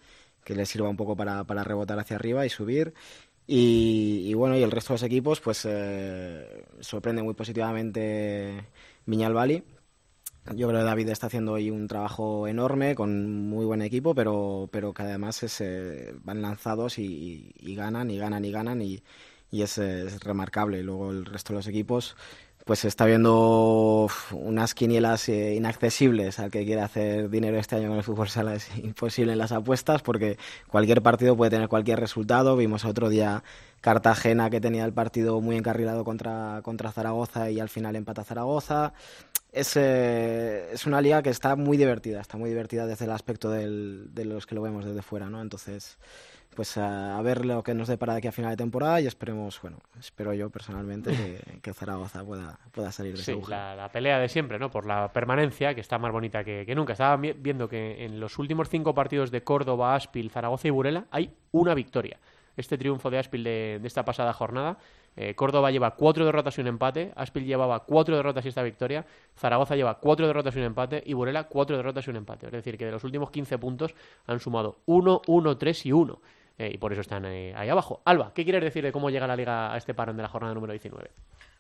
que les sirva un poco para, para rebotar hacia arriba y subir. Y, y bueno, y el resto de los equipos, pues eh, sorprende muy positivamente Viñalbali. Yo creo que David está haciendo ahí un trabajo enorme con muy buen equipo, pero, pero que además es, eh, van lanzados y, y ganan y ganan y ganan y, y es, es remarcable. Y luego el resto de los equipos, pues está viendo unas quinielas eh, inaccesibles. Al que quiera hacer dinero este año con el fútbol sala es imposible en las apuestas porque cualquier partido puede tener cualquier resultado. Vimos otro día Cartagena que tenía el partido muy encarrilado contra, contra Zaragoza y al final empata Zaragoza es, eh, es una liga que está muy divertida, está muy divertida desde el aspecto del, de los que lo vemos desde fuera, ¿no? Entonces, pues a, a ver lo que nos depara de aquí a final de temporada y esperemos, bueno, espero yo personalmente que, que Zaragoza pueda, pueda salir de Sí, la, la pelea de siempre, ¿no? Por la permanencia, que está más bonita que, que nunca. Estaba vi- viendo que en los últimos cinco partidos de Córdoba, Aspil, Zaragoza y Burela hay una victoria. Este triunfo de Aspil de, de esta pasada jornada. eh, Córdoba lleva cuatro derrotas y un empate. Aspil llevaba cuatro derrotas y esta victoria. Zaragoza lleva cuatro derrotas y un empate. Y Burela cuatro derrotas y un empate. Es decir, que de los últimos 15 puntos han sumado 1, 1, 3 y 1. Eh, y por eso están eh, ahí abajo. Alba, ¿qué quieres decir de cómo llega la liga a este parón de la jornada número 19?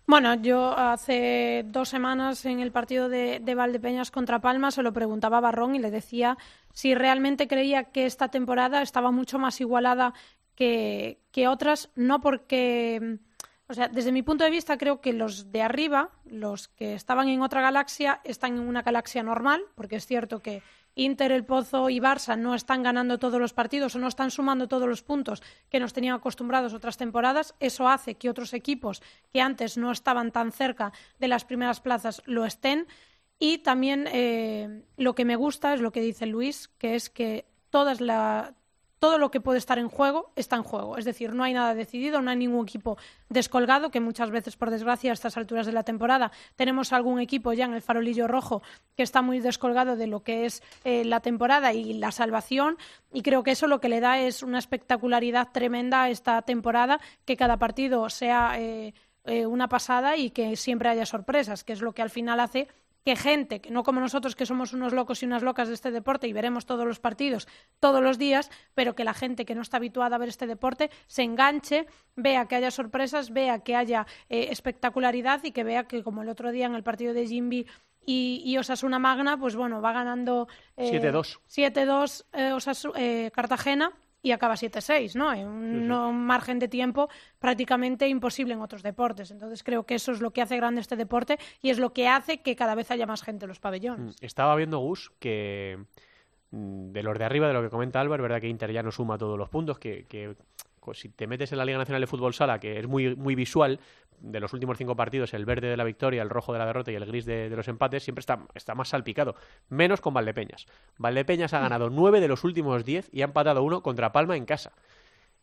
Bueno, yo hace dos semanas en el partido de, de Valdepeñas contra Palma se lo preguntaba a Barrón y le decía si realmente creía que esta temporada estaba mucho más igualada que, que otras, no porque, o sea, desde mi punto de vista creo que los de arriba, los que estaban en otra galaxia, están en una galaxia normal, porque es cierto que Inter, el Pozo y Barça no están ganando todos los partidos o no están sumando todos los puntos que nos tenían acostumbrados otras temporadas. Eso hace que otros equipos que antes no estaban tan cerca de las primeras plazas lo estén. Y también eh, lo que me gusta es lo que dice Luis, que es que todas la, todo lo que puede estar en juego está en juego. Es decir, no hay nada decidido, no hay ningún equipo descolgado, que muchas veces, por desgracia, a estas alturas de la temporada tenemos algún equipo ya en el farolillo rojo que está muy descolgado de lo que es eh, la temporada y la salvación. Y creo que eso lo que le da es una espectacularidad tremenda a esta temporada, que cada partido sea eh, eh, una pasada y que siempre haya sorpresas, que es lo que al final hace que gente, que no como nosotros que somos unos locos y unas locas de este deporte y veremos todos los partidos todos los días, pero que la gente que no está habituada a ver este deporte se enganche, vea que haya sorpresas, vea que haya eh, espectacularidad y que vea que como el otro día en el partido de Jimby y, y Osasuna Magna, pues bueno, va ganando eh, 7-2. 7-2 eh, eh, Cartagena y acaba 7-6, ¿no? En un, margen de tiempo prácticamente imposible en otros deportes. Entonces creo que eso es lo que hace grande este deporte y es lo que hace que cada vez haya más gente en los pabellones. Estaba viendo Gus que mm, de los de arriba, de lo que comenta Álvaro, es verdad que Inter ya no suma todos los puntos, que, que, si te metes en la Liga Nacional de Fútbol Sala, que es muy, muy visual, de los últimos cinco partidos, el verde de la victoria, el rojo de la derrota y el gris de, los empates, siempre está, está más salpicado. Menos con Valdepeñas. Valdepeñas ha ganado nueve de los últimos diez y ha empatado uno contra Palma en casa.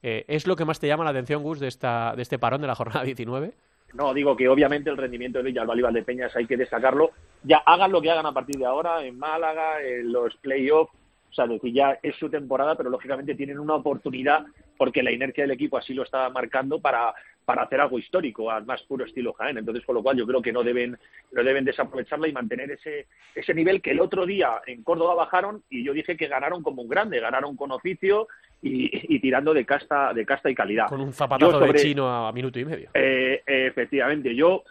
Eh, ¿Es lo que más te llama la atención, Gus, de, esta, de este parón de la jornada 19? No, digo que obviamente el rendimiento de Villalba y Valdepeñas hay que destacarlo. Ya hagan lo que hagan a partir de ahora en Málaga, en los playoffs. O sea, decir, ya es su temporada, pero lógicamente tienen una oportunidad porque la inercia del equipo así lo está marcando para, para hacer algo histórico, al más puro estilo Jaén. Entonces, con lo cual yo creo que no deben, no deben desaprovecharla y mantener ese, ese nivel que el otro día en Córdoba bajaron y yo dije que ganaron como un grande, ganaron con oficio y, y tirando de casta, de casta y calidad. Con un zapatazo sobre- de chino a, minuto y medio. eh, efectivamente, yo,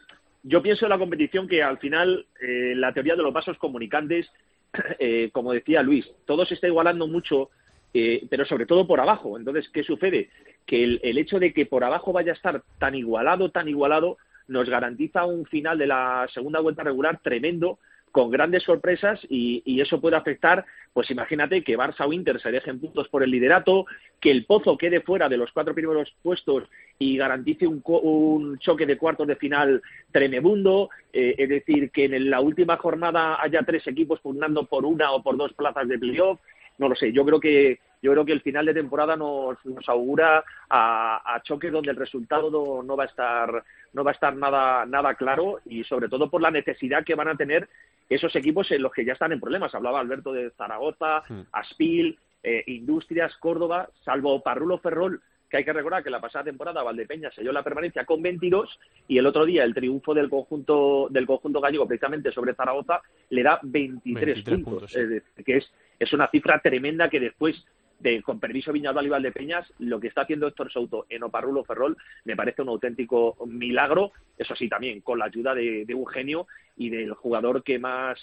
yo pienso en la competición que al final eh, la teoría de los vasos comunicantes, eh, como decía Luis, todo se está igualando mucho, eh, pero sobre todo por abajo. Entonces, ¿qué sucede? Que el, el hecho de que por abajo vaya a estar tan igualado, tan igualado, nos garantiza un final de la segunda vuelta regular tremendo con grandes sorpresas y, y eso puede afectar, pues imagínate que Barça o Inter se dejen puntos por el liderato, que el Pozo quede fuera de los cuatro primeros puestos y garantice un, un choque de cuartos de final tremebundo, eh, es decir, que en la última jornada haya tres equipos pugnando por una o por dos plazas de playoff, no lo sé, yo creo que yo creo que el final de temporada nos, nos augura a, a choques donde el resultado no, no va a estar no va a estar nada nada claro y sobre todo por la necesidad que van a tener esos equipos en los que ya están en problemas. Hablaba Alberto de Zaragoza, Aspil, eh, Industrias, Córdoba, salvo Parrulo Ferrol, que hay que recordar que la pasada temporada Valdepeña selló la permanencia con 22 y el otro día el triunfo del conjunto del conjunto gallego precisamente sobre Zaragoza le da 23, 23 puntos, sí. que es, es una cifra tremenda que después de, con permiso Viñalbal y Valdepeñas, lo que está haciendo Héctor Souto en Oparrulo Ferrol me parece un auténtico milagro, eso sí, también con la ayuda de, de un genio y del jugador que más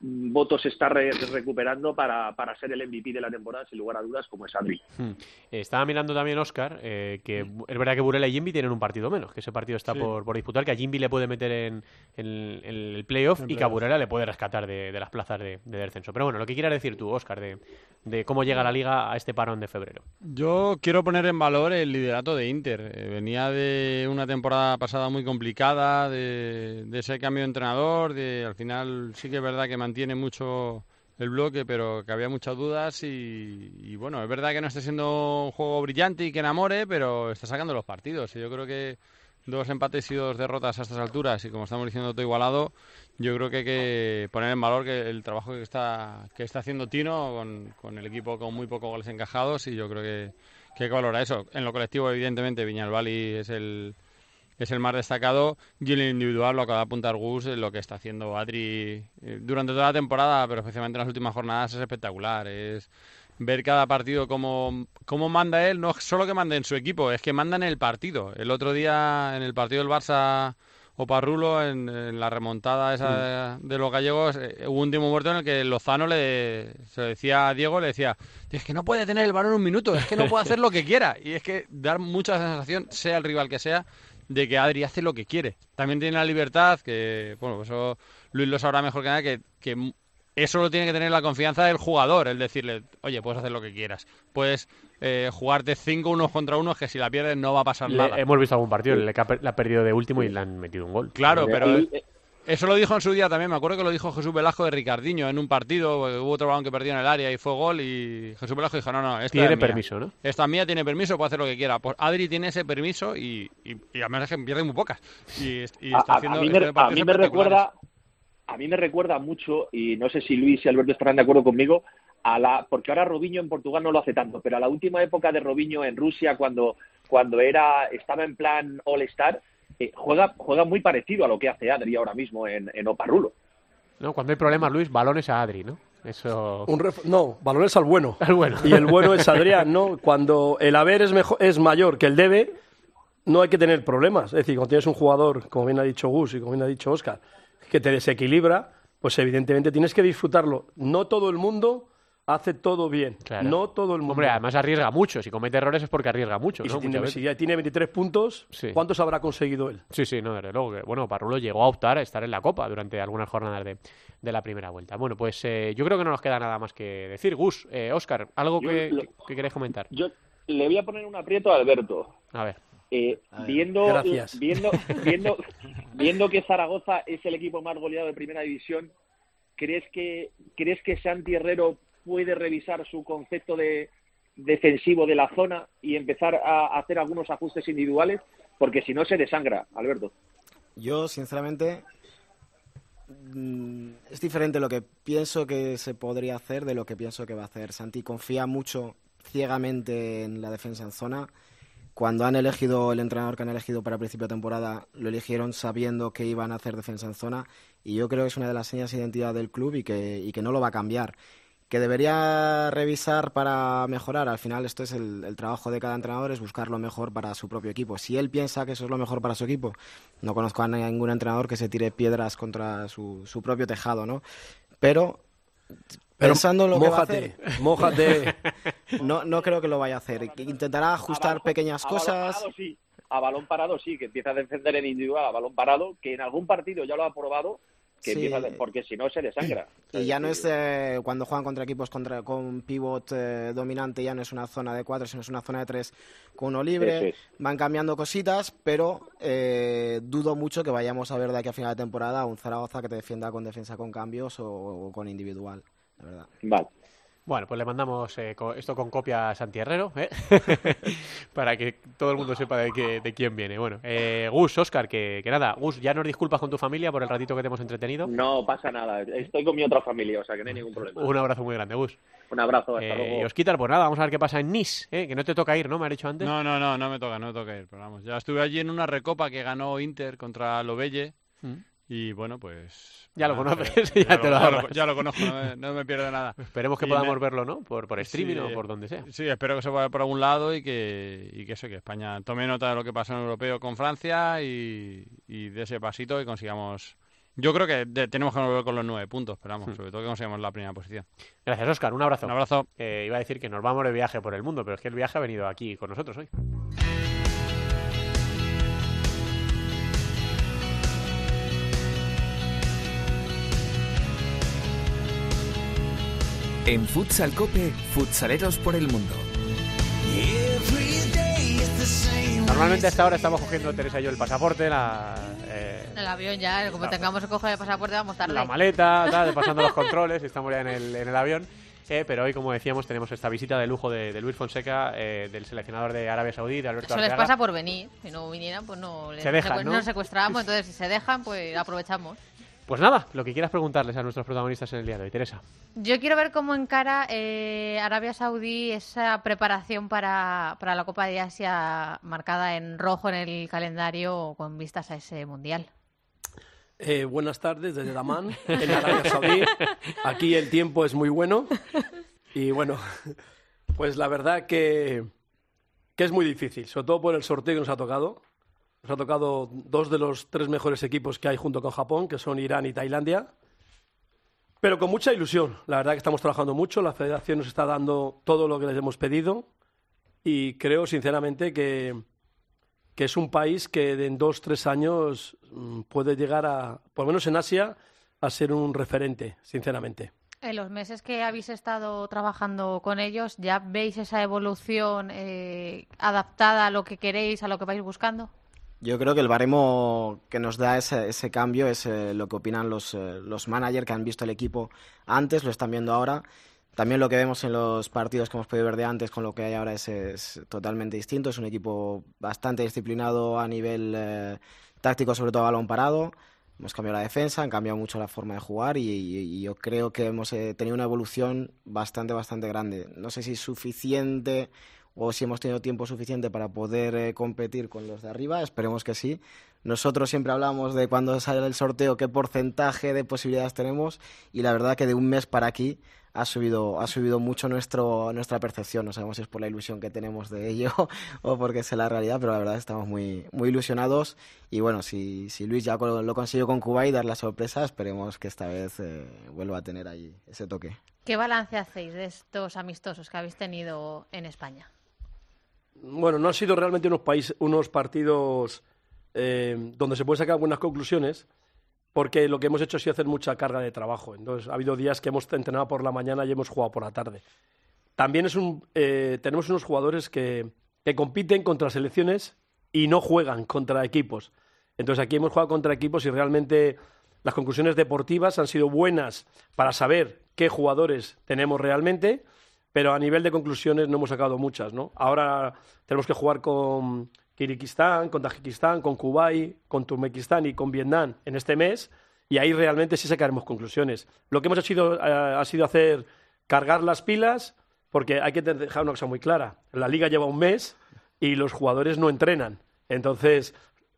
votos está re- recuperando para, para ser el MVP de la temporada, sin lugar a dudas, como es Adri. Hmm. Eh, Estaba mirando también Oscar, que bu- es verdad que Burela y Jimby tienen un partido menos, que ese partido está Sí. por, por disputar, que a Jimby le puede meter en, en- en el playoff En y que a. Burela le puede rescatar de, de las plazas de, de descenso. Pero bueno, lo que quieras decir tú, Oscar, de, de cómo llega la liga a este parón de febrero. Yo quiero poner en valor el liderato de Inter. Eh, venía de una temporada pasada muy complicada, de, de ese cambio de entrenador, de al final sí que es verdad que mantiene mucho el bloque, pero que había muchas dudas y, y, bueno, es verdad que no está siendo un juego brillante y que enamore, pero está sacando los partidos. Y yo creo que dos empates y dos derrotas a estas alturas y como estamos diciendo todo igualado, yo creo que hay que poner en valor que el trabajo que está, que está haciendo Tino con, con el equipo con muy pocos goles encajados y yo creo que, que hay que valorar eso. En lo colectivo, evidentemente, Viñalbali es el, es el más destacado y en el individual lo acaba de apuntar Gus, lo que está haciendo Adri eh, durante toda la temporada, pero especialmente en las últimas jornadas es espectacular. Es ver cada partido cómo, cómo manda él, no solo que manda en su equipo, es que manda en el partido. El otro día en el partido del Barça o Parrulo, en, en la remontada esa de, de los gallegos, eh, hubo un tiempo muerto en el que Lozano le se lo decía a Diego, le decía, es que no puede tener el balón un minuto, es que no puede hacer lo que quiera. Y es que dar mucha sensación, sea el rival que sea, de que Adri hace lo que quiere. También tiene la libertad, que, bueno, eso Luis lo sabrá mejor que nada, que, que eso lo tiene que tener la confianza del jugador, el decirle, oye, puedes hacer lo que quieras. Puedes eh, jugarte cinco unos contra unos que si la pierdes no va a pasar Le- nada. hemos visto algún partido en el que ha, per- la ha perdido de último y le han metido un gol. Claro, pero Y- eso lo dijo en su día también. Me acuerdo que lo dijo Jesús Velasco de Ricardinho en un partido. porque Hubo otro balón que perdió en el área y fue gol. Y Jesús Velasco dijo: No, no, esta Tiene es mía. permiso, ¿no? Esta es mía, tiene permiso, puede hacer lo que quiera. Pues Adri tiene ese permiso y, y, y además es que pierde muy pocas. Y, está a- haciendo a mí me, a mí recuerda a mí me recuerda mucho y no sé si Luis y Alberto estarán de acuerdo conmigo a la porque ahora Robinho en Portugal no lo hace tanto pero a la última época de Robinho en Rusia cuando cuando era estaba en plan All Star eh, juega juega muy parecido a lo que hace Adri ahora mismo en, en Oparrulo ¿No? Cuando hay problemas, Luis, balones a Adri, ¿no? Eso... Un ref- no, valores al bueno. Al bueno. Y el bueno es Adrián, ¿no? Cuando el haber es, mejor, es mayor que el debe, no hay que tener problemas. Es decir, cuando tienes un jugador, como bien ha dicho Gus y como bien ha dicho Oscar, que te desequilibra, pues evidentemente tienes que disfrutarlo. No todo el mundo hace todo bien. Claro. No todo el mundo. Hombre, además arriesga mucho. Si comete errores es porque arriesga mucho, y ¿no? si, tiene, si ya tiene 23 puntos, Sí. ¿cuántos habrá conseguido él? Sí, sí, no, desde luego. Que, bueno, Parrulo llegó a optar a estar en la Copa durante algunas jornadas de, de la primera vuelta. Bueno, pues eh, yo creo que no nos queda nada más que decir. Gus, eh, Oscar, ¿algo Yo que, lo- que- que queréis comentar? yo le voy a poner un aprieto a Alberto A ver. Eh, A ver, viendo, gracias. viendo, viendo, viendo que Zaragoza es el equipo más goleado de primera división, ¿crees que, ¿crees que Santi Herrero puede revisar su concepto de defensivo de la zona y empezar a hacer algunos ajustes individuales? Porque si no se desangra, Alberto. Yo, sinceramente, mm, es diferente lo que pienso que se podría hacer de lo que pienso que va a hacer. Santi confía mucho ciegamente en la defensa en zona. Cuando han elegido el entrenador que han elegido para principio de temporada, lo eligieron sabiendo que iban a hacer defensa en zona y yo creo que es una de las señas de identidad del club y que, y que no lo va a cambiar. Que debería revisar para mejorar, al final esto es el, el trabajo de cada entrenador, es buscar lo mejor para su propio equipo. Si él piensa que eso es lo mejor para su equipo, no conozco a ningún entrenador que se tire piedras contra su, su propio tejado, ¿no? Pero, Pero pensando en lo que va a mójate, hacer, mójate. no, no creo que lo vaya a hacer. Intentará ajustar A balón- pequeñas a balón cosas. parado, sí. A balón parado sí, que empieza a defender en individual a balón parado, que en algún partido ya lo ha probado, que Sí. empieza a de- porque si no se desangra. Y ya no es eh, cuando juegan contra equipos contra, con pivot eh, dominante, ya no es una zona de cuatro, sino es una zona de tres con uno libre. Es. Van cambiando cositas, pero eh, dudo mucho que vayamos a ver de aquí a final de temporada un Zaragoza que te defienda con defensa con cambios o, o con individual, la verdad. Vale. Bueno, pues le mandamos eh, co- esto con copia a Santi Herrero, ¿eh? para que todo el mundo sepa de, qué- de quién viene. Bueno, eh, Gus, Oscar, que, que nada, Gus, ya nos disculpas con tu familia por el ratito que te hemos entretenido. No pasa nada, estoy con mi otra familia, o sea que no hay ningún problema. Un abrazo muy grande, Gus. Un abrazo, hasta Eh, luego. y Osquitar, pues nada, vamos a ver qué pasa en Nice, ¿eh? que no te toca ir, ¿no? Me has dicho antes. No, no, no, no me toca, no me toca ir. Pero vamos, ya estuve allí en una recopa que ganó Inter contra Lobelle. Mm. Y bueno, pues. Ya lo nada, conoces, ya te lo ahorras. ya lo conozco, no me, no me pierdo nada. Esperemos que Y podamos me- verlo, ¿no? Por, por streaming Sí, o por donde sea. Sí, espero que se vaya por algún lado y que, y que eso, que España tome nota de lo que pasó en el europeo con Francia y, y de ese pasito y consigamos. Yo creo que de- tenemos que volver con los nueve puntos, pero vamos, Hmm. sobre todo que consigamos la primera posición. Gracias, Oscar. Un abrazo. Un abrazo. Eh, iba a decir que nos vamos de viaje por el mundo, pero es que el viaje ha venido aquí con nosotros hoy. En Futsal Cope, futsaleros por el mundo. Normalmente a esta hora estamos cogiendo Teresa y yo el pasaporte, la, eh, El avión ya, como tengamos que coger el pasaporte, vamos tarde. la maleta, tal, pasando los controles, y estamos ya en el, en el avión. Eh, pero hoy, como decíamos, tenemos esta visita de lujo de, de Luis Fonseca, eh, del seleccionador de Arabia Saudí, de Alberto Eso les Arteaga. pasa por venir. Si no vinieran, pues no, les Se dejan, ¿no? nos secuestramos. Entonces, si se dejan, pues aprovechamos. Pues nada, lo que quieras preguntarles a nuestros protagonistas en el día de hoy, Teresa. Yo quiero ver cómo encara eh, Arabia Saudí esa preparación para, para la Copa de Asia marcada en rojo en el calendario con vistas a ese mundial. Eh, buenas tardes desde Damán, en Arabia Saudí. Aquí el tiempo es muy bueno. Y bueno, pues la verdad que, que es muy difícil, sobre todo por el sorteo que nos ha tocado. Nos ha tocado dos de los tres mejores equipos que hay junto con Japón, que son Irán y Tailandia. Pero con mucha ilusión. La verdad que estamos trabajando mucho. La federación nos está dando todo lo que les hemos pedido. Y creo, sinceramente, que, que es un país que en dos, tres años mm, puede llegar a, por lo menos en Asia, a ser un referente, sinceramente. En los meses que habéis estado trabajando con ellos, ¿ya veis esa evolución eh, adaptada a lo que queréis, a lo que vais buscando? Yo creo que el baremo que nos da ese, ese cambio es eh, lo que opinan los, eh, los managers que han visto el equipo antes, lo están viendo ahora. También lo que vemos en los partidos que hemos podido ver de antes con lo que hay ahora es, es totalmente distinto. Es un equipo bastante disciplinado a nivel eh, táctico, sobre todo a balón parado. Hemos cambiado la defensa, han cambiado mucho la forma de jugar y, y- y yo creo que hemos eh, tenido una evolución bastante, bastante grande. No sé si suficiente o si hemos tenido tiempo suficiente para poder eh, competir con los de arriba, esperemos que sí. Nosotros siempre hablamos de cuando sale el sorteo qué porcentaje de posibilidades tenemos y la verdad que de un mes para aquí ha subido, ha subido mucho nuestro, nuestra percepción. No sabemos si es por la ilusión que tenemos de ello o porque es la realidad, pero la verdad estamos muy, muy ilusionados y bueno, si, si Luis ya lo consiguió con Cuba y dar la sorpresa, esperemos que esta vez eh, vuelva a tener ahí ese toque. ¿Qué balance hacéis de estos amistosos que habéis tenido en España? Bueno, no han sido realmente unos, país, unos partidos eh, donde se pueden sacar buenas conclusiones, porque lo que hemos hecho ha sido hacer mucha carga de trabajo. Entonces, ha habido días que hemos entrenado por la mañana y hemos jugado por la tarde. También es un, eh, tenemos unos jugadores que, que compiten contra selecciones y no juegan contra equipos. Entonces, aquí hemos jugado contra equipos y realmente las conclusiones deportivas han sido buenas para saber qué jugadores tenemos realmente, pero a nivel de conclusiones no hemos sacado muchas, ¿no? Ahora tenemos que jugar con Kirguistán, con Tajikistán, con Kuwait, con Turkmenistán y con Vietnam en este mes y ahí realmente sí sacaremos conclusiones. Lo que hemos hecho eh, ha sido hacer cargar las pilas porque hay que dejar una cosa muy clara. La liga lleva un mes y los jugadores no entrenan. Entonces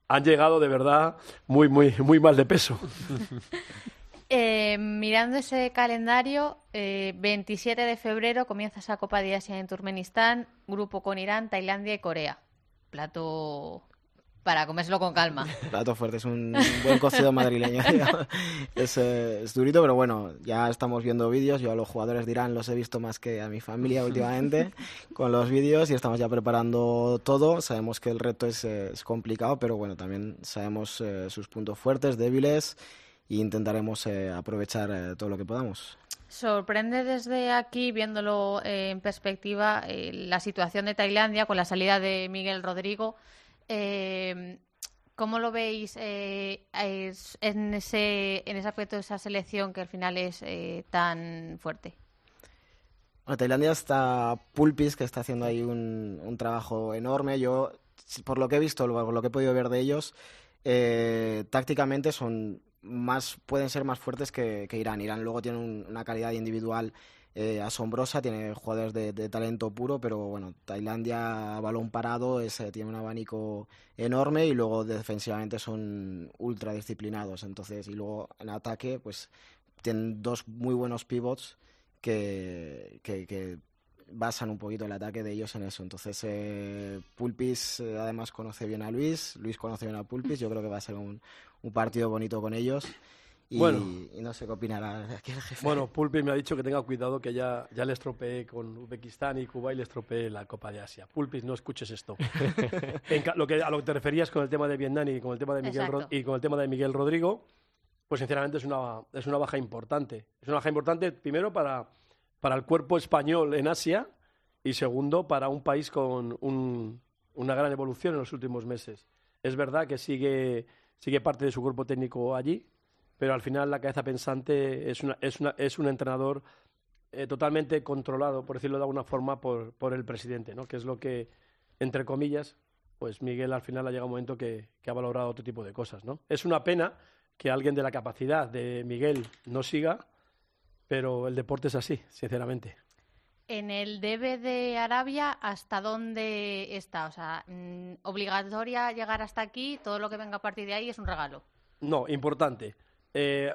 han llegado de verdad muy, muy, muy mal de peso. Eh, mirando ese calendario, eh, 27 de febrero comienza esa Copa de Asia en Turkmenistán, grupo con Irán, Tailandia y Corea. Plato para comérselo con calma. Plato fuerte, es un buen cocido madrileño. es, eh, es durito, pero bueno, ya estamos viendo vídeos. Yo a los jugadores de Irán los he visto más que a mi familia últimamente con los vídeos y estamos ya preparando todo. Sabemos que el reto es, eh, es complicado, pero bueno, también sabemos eh, sus puntos fuertes, débiles e intentaremos eh, aprovechar eh, todo lo que podamos. Sorprende desde aquí, viéndolo eh, en perspectiva, la situación de Tailandia con la salida de Miguel Rodrigo. Eh, ¿Cómo lo veis es- en, ese, en ese aspecto de esa selección que al final es tan fuerte? Bueno, Tailandia está Pulpis, que está haciendo ahí un, un trabajo enorme. Yo, por lo que he visto, por lo que he podido ver de ellos, eh, tácticamente son más, pueden ser más fuertes que, que Irán. Irán luego tiene un- una calidad individual eh, asombrosa, tiene jugadores de, de talento puro, pero bueno, Tailandia balón parado es, eh, tiene un abanico enorme y luego defensivamente son ultra disciplinados. Entonces, y luego en ataque, pues tienen dos muy buenos pivots que, que, que basan un poquito el ataque de ellos en eso. Entonces, eh, Pulpis eh, además conoce bien a Luis, Luis conoce bien a Pulpis, yo creo que va a ser un, un partido bonito con ellos. Y, Bueno. y no sé qué opinará aquí el jefe. Bueno, Pulpi me ha dicho que tenga cuidado que ya, ya le estropeé con Uzbekistán y Cuba y le estropeé la Copa de Asia. Pulpis, no escuches esto. En lo que, a lo que te referías con el tema de Vietnam y con el tema de Miguel, Ro- Exacto. y con el tema de Miguel Rodrigo, pues sinceramente es una, es una baja importante. Es una baja importante primero para, para el cuerpo español en Asia y segundo para un país con un- una gran evolución en los últimos meses. Es verdad que sigue, sigue parte de su cuerpo técnico allí, pero al final la cabeza pensante es, una- es, una- es un entrenador eh, totalmente controlado, por decirlo de alguna forma, por, por el presidente, ¿no? que es lo que, entre comillas, pues Miguel al final ha llegado un momento que, que ha valorado otro tipo de cosas. ¿no? Es una pena que alguien de la capacidad de Miguel no siga, pero el deporte es así, sinceramente. En el DB de Arabia, ¿hasta dónde está? O sea, mm, obligatoria llegar hasta aquí, todo lo que venga a partir de ahí es un regalo. No, importante. Eh,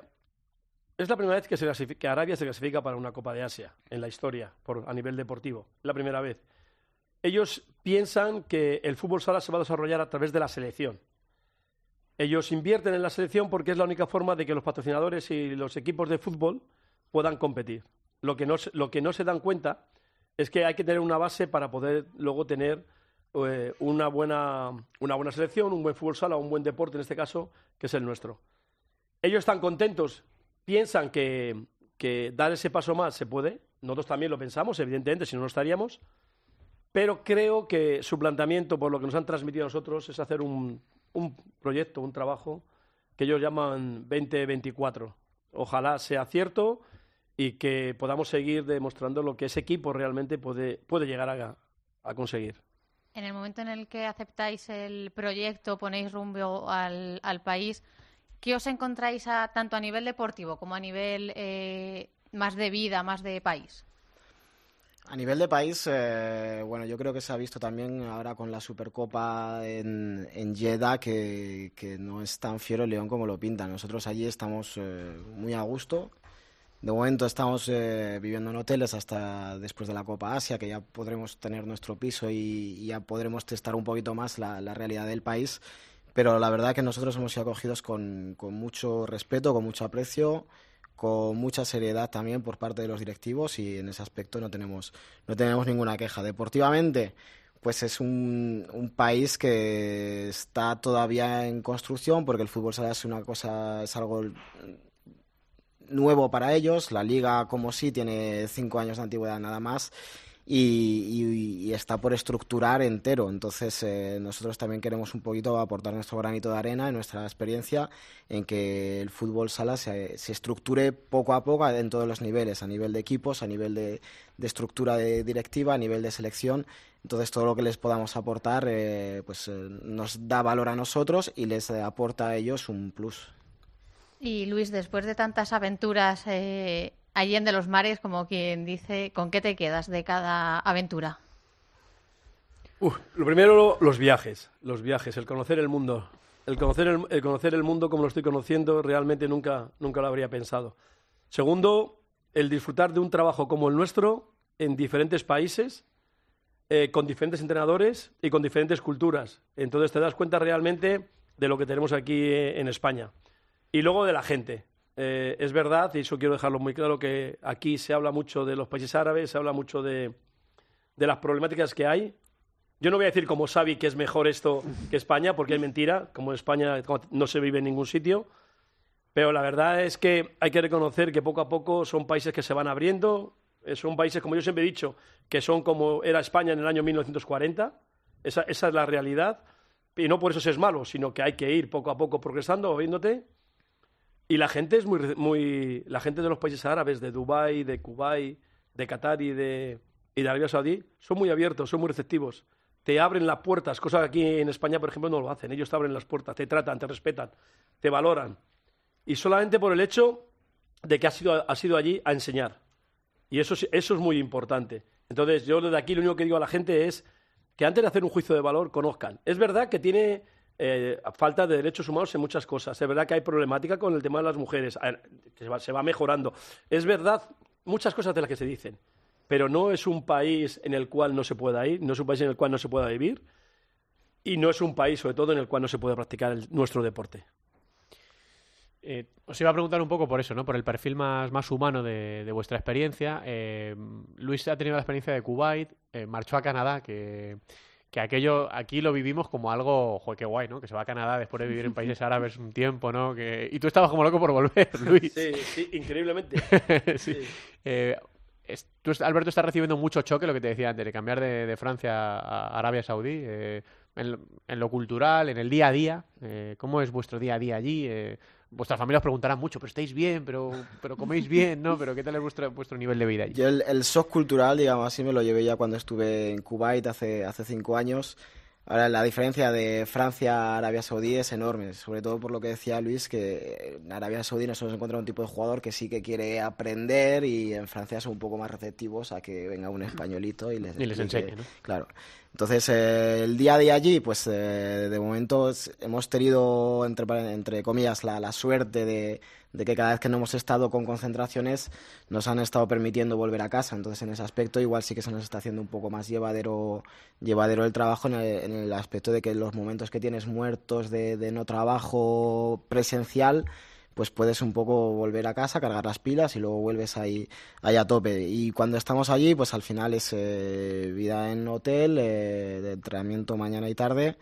es la primera vez que, se que Arabia se clasifica para una Copa de Asia en la historia, por, a nivel deportivo. La primera vez. Ellos piensan que el fútbol sala se va a desarrollar a través de la selección. Ellos invierten en la selección porque es la única forma de que los patrocinadores y los equipos de fútbol puedan competir. Lo que no, lo que no se dan cuenta es que hay que tener una base para poder luego tener eh, una, buena, una buena selección, un buen fútbol sala, un buen deporte en este caso, que es el nuestro. Ellos están contentos, piensan que, que dar ese paso más se puede. Nosotros también lo pensamos, evidentemente, si no, no estaríamos. Pero creo que su planteamiento, por lo que nos han transmitido a nosotros, es hacer un, un proyecto, un trabajo que ellos llaman 2024. Ojalá sea cierto y que podamos seguir demostrando lo que ese equipo realmente puede, puede llegar a, a conseguir. En el momento en el que aceptáis el proyecto, ponéis rumbo al, al país, ¿qué os encontráis a- tanto a nivel deportivo como a nivel eh, más de vida, más de país? A nivel de país, eh, bueno, yo creo que se ha visto también ahora con la Supercopa en, en Jeddah que, que no es tan fiero el León como lo pintan. Nosotros allí estamos eh, muy a gusto. De momento estamos eh, viviendo en hoteles hasta después de la Copa Asia, que ya podremos tener nuestro piso y, y ya podremos testar un poquito más la, realidad del país. Pero la verdad que nosotros hemos sido acogidos con, mucho respeto, con mucho aprecio con mucha seriedad también por parte de los directivos y en ese aspecto no tenemos, no tenemos ninguna queja. Deportivamente, pues es un, un país que está todavía en construcción porque el fútbol es una cosa, es algo nuevo para ellos. La liga, como sí, tiene cinco años de antigüedad nada más. Y, y- y está por estructurar entero. Entonces, eh, nosotros también queremos un poquito aportar nuestro granito de arena y nuestra experiencia en que el fútbol sala se, se estructure poco a poco en todos los niveles, a nivel de equipos, a nivel de, de estructura de directiva, a nivel de selección. Entonces, todo lo que les podamos aportar eh, pues, eh, nos da valor a nosotros y les aporta a ellos un plus. Y Luis, después de tantas aventuras eh, allende los mares, como quien dice, ¿con qué te quedas de cada aventura? Uf, lo primero, los viajes. Los viajes, el conocer el mundo. El conocer el, el conocer el mundo como lo estoy conociendo, realmente nunca, nunca lo habría pensado. Segundo, el disfrutar de un trabajo como el nuestro en diferentes países, eh, con diferentes entrenadores y con diferentes culturas. Entonces te das cuenta realmente de lo que tenemos aquí eh, en España. Y luego de la gente. Eh, es verdad, y eso quiero dejarlo muy claro, que aquí se habla mucho de los países árabes, se habla mucho de, las problemáticas que hay. Yo no voy a decir como Xavi que es mejor esto que España, porque es mentira, como España como no se vive en ningún sitio. Pero la verdad es que hay que reconocer que poco a poco son países que se van abriendo, eh, son países, como yo siempre he dicho, que son como era España en el año 1940. Esa, esa es la realidad. Y no por eso es malo, sino que hay que ir poco a poco progresando, viéndote. Y la gente es muy, muy la gente de los países árabes, de Dubái, de Kuwait, de Qatar y de, y de Arabia Saudí, son muy abiertos, son muy receptivos. Te abren las puertas, cosa que aquí en España, por ejemplo, no lo hacen. Ellos te abren las puertas, te tratan, te respetan, te valoran. Y solamente por el hecho de que has sido, has allí a enseñar. Y eso, es- eso es muy importante. Entonces, yo desde aquí lo único que digo a la gente es que antes de hacer un juicio de valor, conozcan. Es verdad que tiene eh, falta de derechos humanos en muchas cosas. Es verdad que hay problemática con el tema de las mujeres, que se va, mejorando. Es verdad muchas cosas de las que se dicen, pero no es un país en el cual no se pueda ir, no es un país en el cual no se pueda vivir y no es un país, sobre todo, en el cual no se puede practicar nuestro deporte. Eh, os iba a preguntar un poco por eso, ¿no? Por el perfil más, más humano de, de vuestra experiencia. Eh, Luis ha tenido la experiencia de Kuwait, eh, marchó a Canadá, que, que aquello aquí lo vivimos como algo, joder, qué guay, ¿no? Que se va a Canadá después de vivir en países árabes un tiempo, ¿no? Que, y tú estabas como loco por volver, Luis. Sí, sí, increíblemente. Sí. Eh, es- tú, Alberto, estás recibiendo mucho choque, lo que te decía antes, de cambiar de, de Francia a Arabia Saudí, eh, en, lo- en lo cultural, en el día a día. eh, ¿Cómo es vuestro día a día allí? Vuestras familias os preguntarán mucho, pero estáis bien, pero, pero coméis bien, ¿no? Pero ¿qué tal es vuestro, vuestro nivel de vida allí? Yo el, el shock cultural, digamos así, me lo llevé ya cuando estuve en Kuwait hace, hace cinco años. Ahora, la diferencia de Francia a Arabia Saudí es enorme, sobre todo por lo que decía Luis, que en Arabia Saudí nos hemos encontrado un tipo de jugador que sí que quiere aprender y en Francia son un poco más receptivos a que venga un españolito y les, Y les enseñe, ¿no? Claro. Entonces, eh, el día día allí, pues eh, de momento hemos tenido, entre, entre comillas, la, la suerte de, de que cada vez que no hemos estado con concentraciones nos han estado permitiendo volver a casa. Entonces, en ese aspecto, igual sí que se nos está haciendo un poco más llevadero, llevadero el trabajo en el, en el aspecto de que los momentos que tienes muertos de, de no trabajo presencial pues puedes un poco volver a casa, cargar las pilas y luego vuelves ahí, ahí a tope. Y cuando estamos allí, pues al final es eh, vida en hotel, eh, de entrenamiento mañana y tarde.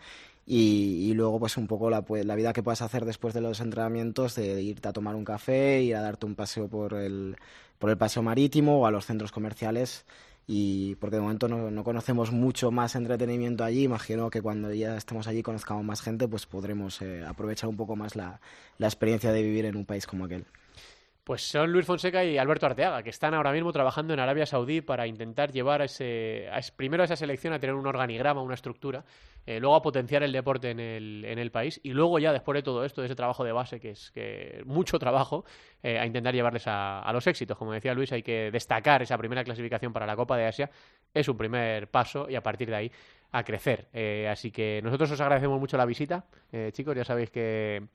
Y, y luego pues un poco la, pues, la vida que puedas hacer después de los entrenamientos, de irte a tomar un café, ir a darte un paseo por el, por el paseo marítimo o a los centros comerciales. Y porque de momento no, no conocemos mucho más entretenimiento allí, imagino que cuando ya estemos allí conozcamos más gente, pues podremos eh, aprovechar un poco más la, la experiencia de vivir en un país como aquel. Pues son Luis Fonseca y Alberto Arteaga, que están ahora mismo trabajando en Arabia Saudí para intentar llevar a ese, a primero a esa selección a tener un organigrama, una estructura, eh, luego a potenciar el deporte en el, en el país y luego ya después de todo esto, de ese trabajo de base, que es que mucho trabajo, eh, a intentar llevarles a, a los éxitos. Como decía Luis, hay que destacar esa primera clasificación para la Copa de Asia, es un primer paso y a partir de ahí a crecer. Eh, así que nosotros os agradecemos mucho la visita, chicos, ya sabéis que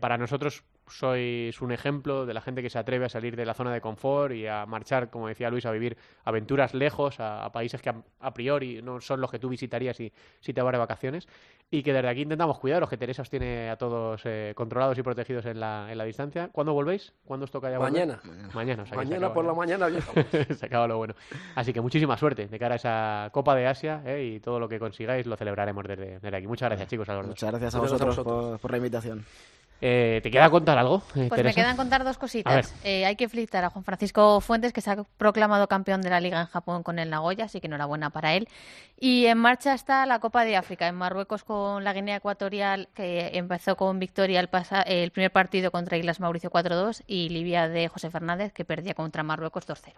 para nosotros sois un ejemplo de la gente que se atreve a salir de la zona de confort y a marchar, como decía Luis, a vivir aventuras lejos, a, a países que a, a priori no son los que tú visitarías si, si te vas de vacaciones. Y que desde aquí intentamos cuidaros, que Teresa os tiene a todos eh, controlados y protegidos en la, en la distancia. ¿Cuándo volvéis? ¿Cuándo os toca ya volver? Mañana. Mañana, o sea Mañana acaba por la mañana se acaba lo bueno. Así que muchísima suerte de cara a esa Copa de Asia eh, y todo lo que consigáis lo celebraremos desde, desde aquí. Muchas gracias, chicos. A los dos. Muchas gracias a vosotros, Por, por la invitación. Eh, ¿Te queda contar algo, eh, Pues me quedan contar dos cositas. Eh, hay que felicitar a Juan Francisco Fuentes, que se ha proclamado campeón de la Liga en Japón con el Nagoya, así que enhorabuena para él. Y en marcha está la Copa de África, en Marruecos con la Guinea Ecuatorial, que empezó con victoria el, pasa- el primer partido contra Islas Mauricio 4-2, y Libia de José Fernández, que perdía contra Marruecos 2-0.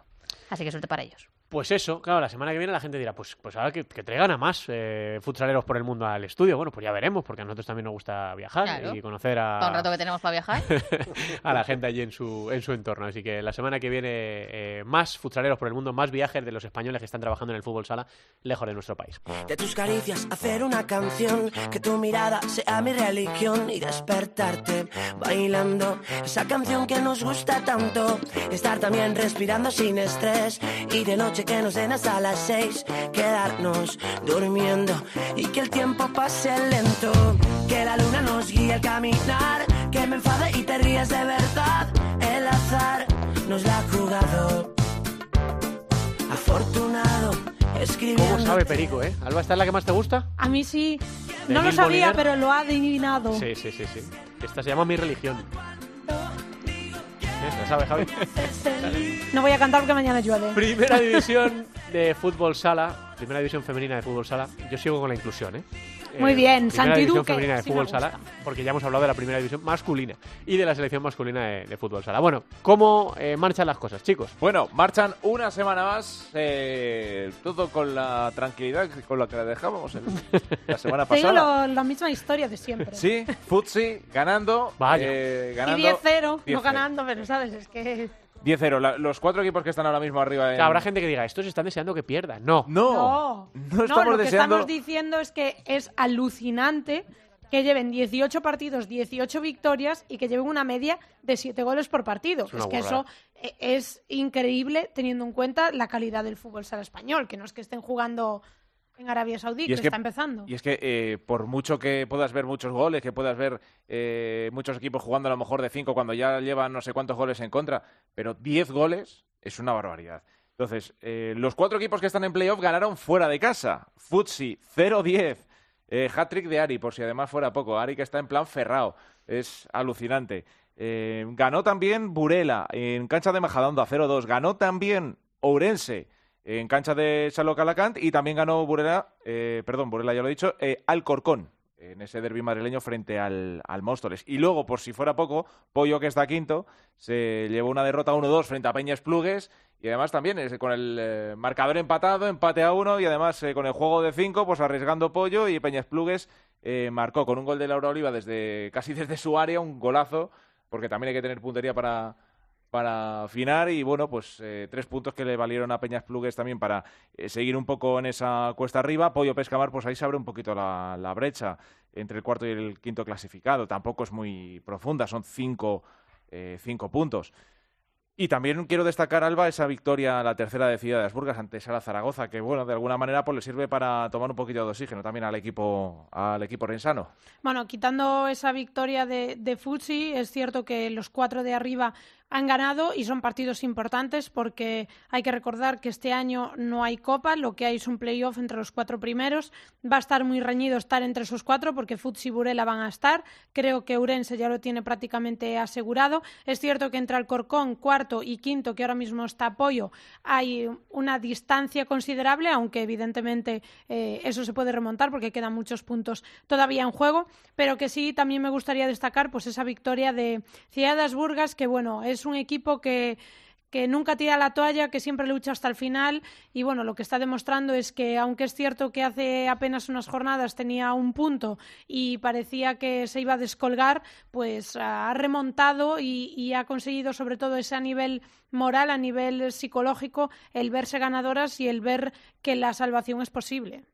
Así que suerte para ellos. Pues eso, claro, la semana que viene la gente dirá, pues, pues ahora que, que traigan a más eh, futsaleros por el mundo al estudio. Bueno, pues ya veremos, porque a nosotros también nos gusta viajar Claro. y conocer a, Todo un rato que tenemos para viajar. a la gente allí en su, en su entorno. Así que la semana que viene eh, más futsaleros por el mundo, más viajes de los españoles que están trabajando en el fútbol sala lejos de nuestro país. De tus caricias hacer una canción, que tu mirada sea mi religión y despertarte bailando esa canción que nos gusta tanto. Estar también respirando sin estrés y de noche que nos den hasta las seis, quedarnos durmiendo y que el tiempo pase lento. Que la luna nos guíe al caminar, que me enfade y te rías de verdad. El azar nos la ha jugado. Afortunado, escribiendo. ¿Cómo sabe Perico, eh? Alba, ¿esta es la que más te gusta? A mí sí. ¿De No lo sabía, pero lo ha adivinado. Sí, sí, sí, sí. Esta se llama Mi Religión. Esta, ¿sabes, Javi? No voy a cantar porque mañana llueve. Primera división de fútbol sala, primera división femenina de fútbol sala. Yo sigo con la inclusión, ¿eh? Muy bien, primera Santi división Duque, femenina de sí fútbol sala, porque ya hemos hablado de la primera división masculina y de la selección masculina de, de fútbol sala. Bueno, ¿cómo eh, marchan las cosas, chicos? Bueno, marchan una semana más, eh, todo con la tranquilidad con la que la dejábamos en la semana pasada. lo- la misma historia de siempre. Sí, Futsi ganando. Vaya. eh, Y ganando 10-0, no 10-0. ganando, pero sabes, es que... 10-0. La- Los cuatro equipos que están ahora mismo arriba en... Habrá gente que diga, estos están deseando que pierdan. No. No, No, no estamos lo que estamos diciendo es que es alucinante que lleven 18 partidos, 18 victorias y que lleven una media de 7 goles por partido. Es que eso eh, es increíble teniendo en cuenta la calidad del fútbol sala español, que no es que estén jugando en Arabia Saudí, que, es que- está empezando. Y es que eh, por mucho que puedas ver muchos goles, que puedas ver eh, muchos equipos jugando a lo mejor de 5 cuando ya llevan no sé cuántos goles en contra, pero 10 goles es una barbaridad. Entonces, eh, los cuatro equipos que están en playoff ganaron fuera de casa. Futsi 0-10. Eh, Hat-trick de Ari, por si además fuera poco. Ari que está en plan ferrao. Es alucinante. Ganó también Burela en cancha de Majadahonda 0-2. Ganó también Ourense en cancha de Salo Calacant y también ganó Burela, eh, perdón, Burela ya lo he dicho, eh, Alcorcón en ese derbi madrileño frente al, al Móstoles. Y luego, por si fuera poco, Pollo, que está quinto, se llevó una derrota 1-2 frente a Peñas Plugues y además también eh, con el eh, marcador empatado, empate a uno y además eh, con el juego de cinco, pues arriesgando Pollo y Peñas Plugues marcó con un gol de Laura Oliva desde casi desde su área, un golazo, porque también hay que tener puntería para, para afinar y bueno, pues eh, tres puntos que le valieron a Peñas Plugues también para eh, seguir un poco en esa cuesta arriba. Pollo Pescamar, pues ahí se abre un poquito la, brecha entre el cuarto y el quinto clasificado. Tampoco es muy profunda, son cinco, eh, cinco puntos. Y también quiero destacar, Alba, esa victoria, la tercera de Ciudad de las Burgas ante Sala Zaragoza, que bueno, de alguna manera pues le sirve para tomar un poquito de oxígeno también al equipo, al equipo rensano. Bueno, quitando esa victoria de, de es cierto que los cuatro de arriba han ganado y son partidos importantes porque hay que recordar que este año no hay copa, lo que hay es un playoff entre los cuatro primeros. Va a estar muy reñido estar entre esos cuatro porque Futsi y Burela van a estar. Creo que Urense ya lo tiene prácticamente asegurado. Es cierto que entre Alcorcón, cuarto y quinto, que ahora mismo está apoyo, hay una distancia considerable, aunque evidentemente eh, eso se puede remontar porque quedan muchos puntos todavía en juego, pero que sí también me gustaría destacar pues esa victoria de Ciudades Burgas, que bueno, es un equipo que nunca tira la toalla, que siempre lucha hasta el final y bueno, lo que está demostrando es que aunque es cierto que hace apenas unas jornadas tenía un punto y parecía que se iba a descolgar, pues ha remontado y, y ha conseguido sobre todo ese a nivel moral, a nivel psicológico, el verse ganadoras y el ver que la salvación es posible.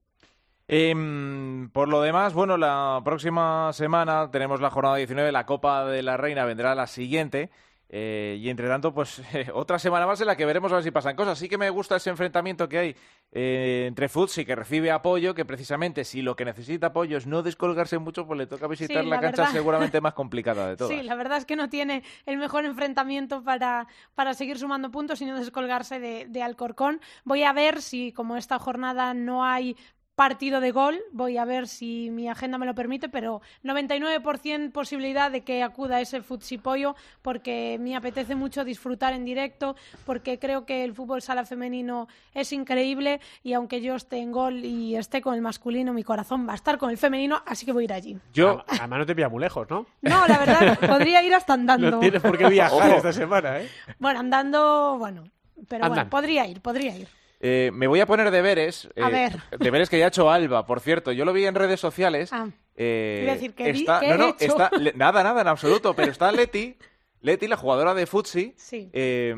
Em, por lo demás, bueno, la próxima semana tenemos la jornada 19, la Copa de la Reina vendrá la siguiente. Eh, y entre tanto, pues otra semana más en la que veremos a ver si pasan cosas. Sí que me gusta ese enfrentamiento que hay eh, entre Futsi, que recibe apoyo, que precisamente si lo que necesita apoyo es no descolgarse mucho, pues le toca visitar Sí, la, la cancha verdad. seguramente más complicada de todas. Sí, la verdad es que no tiene el mejor enfrentamiento para, para seguir sumando puntos y no descolgarse de, de Alcorcón. Voy a ver si, como esta jornada no hay partido de gol, voy a ver si mi agenda me lo permite, pero 99% posibilidad de que acuda ese futsipollo porque me apetece mucho disfrutar en directo, porque creo que el fútbol sala femenino es increíble y aunque yo esté en gol y esté con el masculino, mi corazón va a estar con el femenino, así que voy a ir allí. Yo, además no te pilla muy lejos, ¿no? No, la verdad, podría ir hasta andando. No tienes por qué viajar esta semana, ¿eh? Bueno, andando, bueno, pero bueno, podría ir, podría ir. Eh, me voy a poner deberes. A eh, ver. Deberes que ya ha hecho Alba, por cierto. Yo lo vi en redes sociales. Ah. Eh, decir, ¿qué vi- está, qué no, he no, hecho? está, le- nada, nada, en absoluto. Pero está Leti, Leti, la jugadora de Futsi, Sí. eh,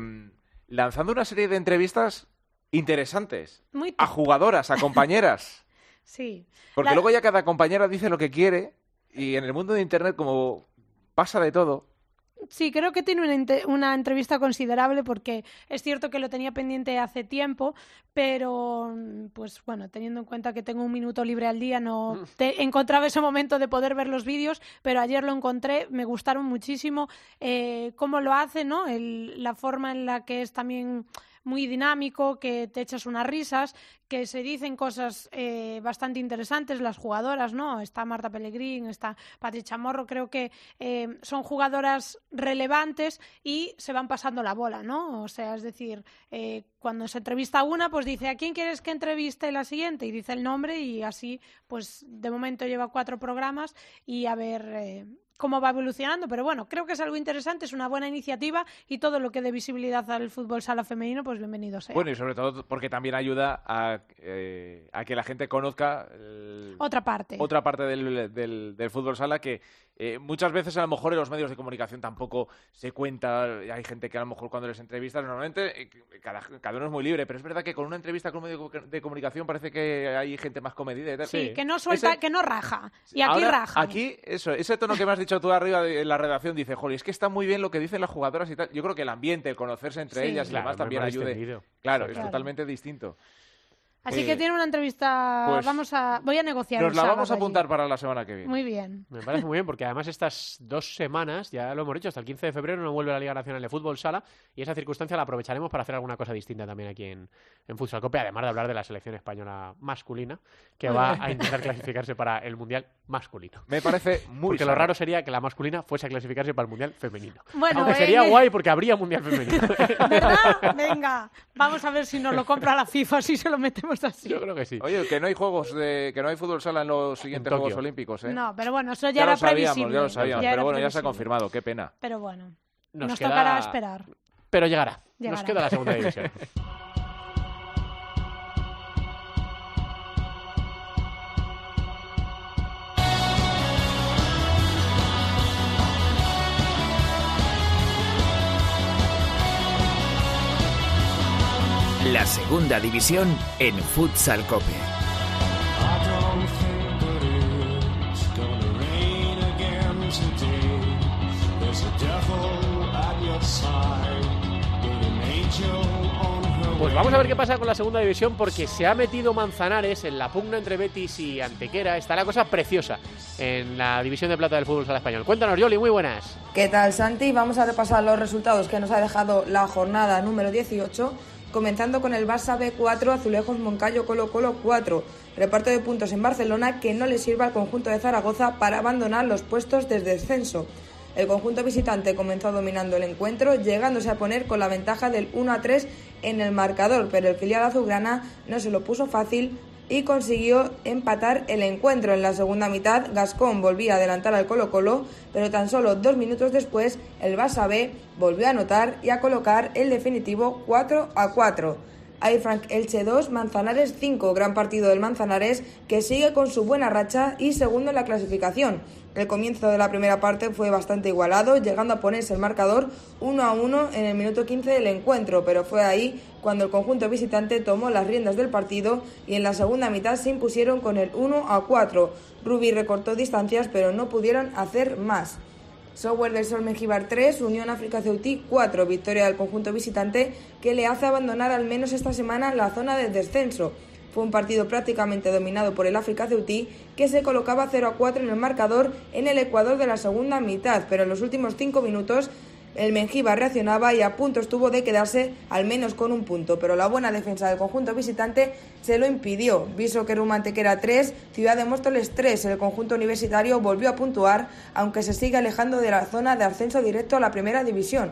lanzando una serie de entrevistas interesantes Muy a jugadoras, a compañeras. Sí. Porque La- luego ya cada compañera dice lo que quiere y en el mundo de Internet como pasa de todo. Sí, creo que tiene una, una entrevista considerable porque es cierto que lo tenía pendiente hace tiempo, pero mm, pues bueno, teniendo en cuenta que tengo un minuto libre al día, no te- encontraba ese momento de poder ver los vídeos, pero ayer lo encontré, me gustaron muchísimo eh, cómo lo hace, ¿no? El- la forma en la que es también muy dinámico, que te echas unas risas, que se dicen cosas eh, bastante interesantes las jugadoras, ¿no? Está Marta Pellegrín, está Patri Chamorro, creo que eh, son jugadoras relevantes y se van pasando la bola, ¿no? O sea, es decir, eh, cuando se entrevista una, pues dice, ¿a quién quieres que entreviste la siguiente? Y dice el nombre y así, pues de momento lleva cuatro programas y a ver eh, cómo va evolucionando. Pero bueno, creo que es algo interesante, es una buena iniciativa y todo lo que dé visibilidad al fútbol sala femenino, pues bienvenido sea. Bueno, y sobre todo porque también ayuda a, eh, a que la gente conozca el- Otra parte. otra parte del, del- del fútbol sala que eh, muchas veces a lo mejor en los medios de comunicación tampoco se cuenta. Hay gente que a lo mejor cuando les entrevistas, normalmente eh, cada, cada uno es muy libre, pero es verdad que con una entrevista con un medio de co- de comunicación parece que hay gente más comedida y tal. Sí, que no suelta, Ese- que no raja. Y aquí Ahora, raja. Aquí, eso, ese tono que me has dicho tú arriba de la redacción dice, joder, es que está muy bien lo que dicen las jugadoras y tal. Yo creo que el ambiente, el conocerse entre Sí. ellas y Claro, demás también ayude. Claro, es Claro. totalmente distinto. Así Eh, que tiene una entrevista. pues, vamos a. Voy a negociar. Nos la vamos a allí. apuntar para la semana que viene. Muy bien. Me parece muy bien, porque además estas dos semanas, ya lo hemos dicho, hasta el 15 de febrero no vuelve la Liga Nacional de Fútbol Sala y esa circunstancia la aprovecharemos para hacer alguna cosa distinta también aquí en, en Futsal Cope, además de hablar de la selección española masculina, que va a intentar clasificarse para el Mundial masculino. Me parece muy Porque lo sano. raro sería que la masculina fuese a clasificarse para el Mundial femenino. Bueno, Aunque eh, sería eh. guay porque habría Mundial femenino. ¿Verdad? Venga, vamos a ver si nos lo compra la FIFA, si se lo metemos así. Yo creo que sí. Oye, que no hay juegos de, que no hay fútbol sala en los siguientes Tokio. Juegos Olímpicos, ¿eh? No, pero bueno, eso ya, ya era lo sabíamos, previsible. ya lo sabíamos, Ya pero bueno, ya se ha previsible. confirmado, qué pena. Pero bueno, Nos nos, queda- tocará esperar. Pero llegará. Nos Llegará. queda la segunda división. La segunda división en Futsal Cope. Pues vamos a ver qué pasa con la segunda división porque se ha metido Manzanares en la pugna entre Betis y Antequera. Está la cosa preciosa en la división de plata del fútbol sala español. Cuéntanos, Yoli, muy buenas. ¿Qué tal, Santi? Vamos a repasar los resultados que nos ha dejado la jornada número 18, comenzando con el Barça B4, Azulejos Moncayo Colo Colo 4. Reparto de puntos en Barcelona que no le sirva al conjunto de Zaragoza para abandonar los puestos desde descenso. El conjunto visitante comenzó dominando el encuentro, llegándose a poner con la ventaja del 1 a 3 en el marcador, pero el filial azulgrana no se lo puso fácil y consiguió empatar el encuentro. En la segunda mitad, Gascón volvía a adelantar al Colo-Colo, pero tan solo dos minutos después, el Barça B volvió a anotar y a colocar el definitivo 4 a 4. Hay Frank Elche 2, Manzanares 5, gran partido del Manzanares que sigue con su buena racha y segundo en la clasificación. El comienzo de la primera parte fue bastante igualado, llegando a ponerse el marcador 1 a 1 en el minuto 15 del encuentro, pero fue ahí cuando el conjunto visitante tomó las riendas del partido y en la segunda mitad se impusieron con el 1 a 4. Rubi recortó distancias, pero no pudieron hacer más. Software del Sol Mejibar 3, Unión África Ceutí 4, victoria del conjunto visitante que le hace abandonar al menos esta semana la zona de descenso. Fue un partido prácticamente dominado por el África Ceutí que se colocaba 0 a 4 en el marcador en el Ecuador de la segunda mitad, pero en los últimos 5 minutos el Mengibar reaccionaba y a punto estuvo de quedarse al menos con un punto, pero la buena defensa del conjunto visitante se lo impidió. Viso que Rumantequera 3, Ciudad de Móstoles 3, el conjunto universitario volvió a puntuar, aunque se sigue alejando de la zona de ascenso directo a la primera división.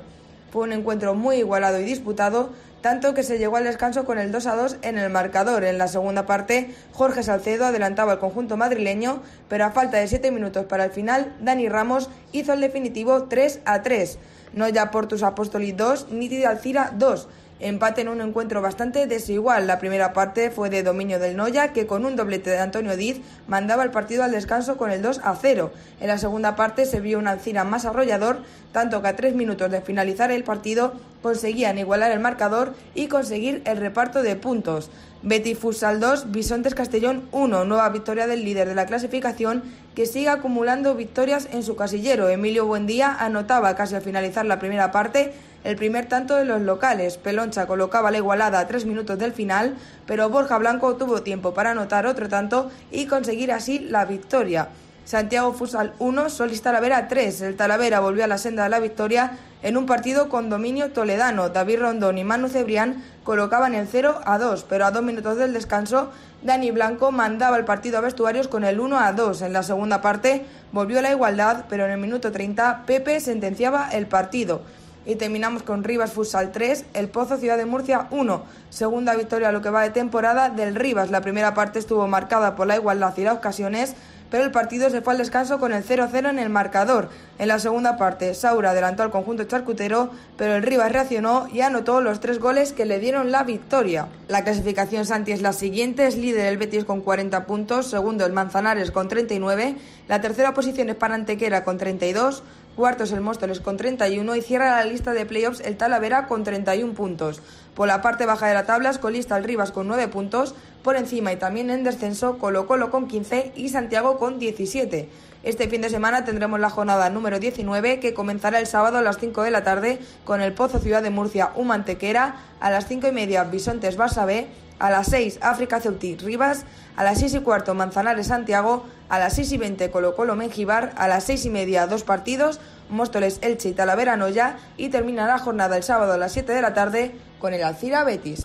Fue un encuentro muy igualado y disputado, tanto que se llegó al descanso con el 2 a 2 en el marcador. En la segunda parte, Jorge Salcedo adelantaba al conjunto madrileño, pero a falta de 7 minutos para el final, Dani Ramos hizo el definitivo 3 a 3. Noya Portus Apóstoli 2, Nítida Alcira 2. Empate en un encuentro bastante desigual. La primera parte fue de dominio del Noya, que con un doblete de Antonio Diz mandaba el partido al descanso con el 2 a 0. En la segunda parte se vio un Alcira más arrollador, tanto que a tres minutos de finalizar el partido conseguían igualar el marcador y conseguir el reparto de puntos. Betis Futsal 2, Bisontes Castellón 1, nueva victoria del líder de la clasificación que sigue acumulando victorias en su casillero. Emilio Buendía anotaba casi al finalizar la primera parte el primer tanto de los locales. Peloncha colocaba la igualada a tres minutos del final, pero Borja Blanco tuvo tiempo para anotar otro tanto y conseguir así la victoria. Santiago Futsal 1, Solís Talavera 3. El Talavera volvió a la senda de la victoria en un partido con dominio toledano. David Rondón y Manu Cebrián colocaban el 0 a 2, pero a dos minutos del descanso, Dani Blanco mandaba el partido a vestuarios con el 1 a 2. En la segunda parte volvió la igualdad, pero en el minuto 30 Pepe sentenciaba el partido. Y terminamos con Rivas Futsal 3, El Pozo Ciudad de Murcia 1. Segunda victoria a lo que va de temporada del Rivas. La primera parte estuvo marcada por la igualdad y las ocasiones, pero el partido se fue al descanso con el 0-0 en el marcador. En la segunda parte, Saura adelantó al conjunto charcutero, pero el Rivas reaccionó y anotó los tres goles que le dieron la victoria. La clasificación Santi es la siguiente, es líder el Betis con 40 puntos, segundo el Manzanares con 39, la tercera posición es para Antequera con 32, cuarto es el Móstoles con 31 y cierra la lista de playoffs el Talavera con 31 puntos. Por la parte baja de la tabla es colista el Rivas con 9 puntos, por encima y también en descenso Colo Colo con 15 y Santiago con 17. Este fin de semana tendremos la jornada número 19 que comenzará el sábado a las 5 de la tarde con el Pozo Ciudad de Murcia Humantequera, a las 5 y media Bisontes Barça A las 6, África Ceutí Rivas. A las 6 y cuarto, Manzanares Santiago. A las 6 y 20, Colo Colo Mengibar. A las 6 y media, dos partidos. Móstoles Elche y Talavera Noya. Y termina la jornada el sábado a las 7 de la tarde con el Alcira Betis.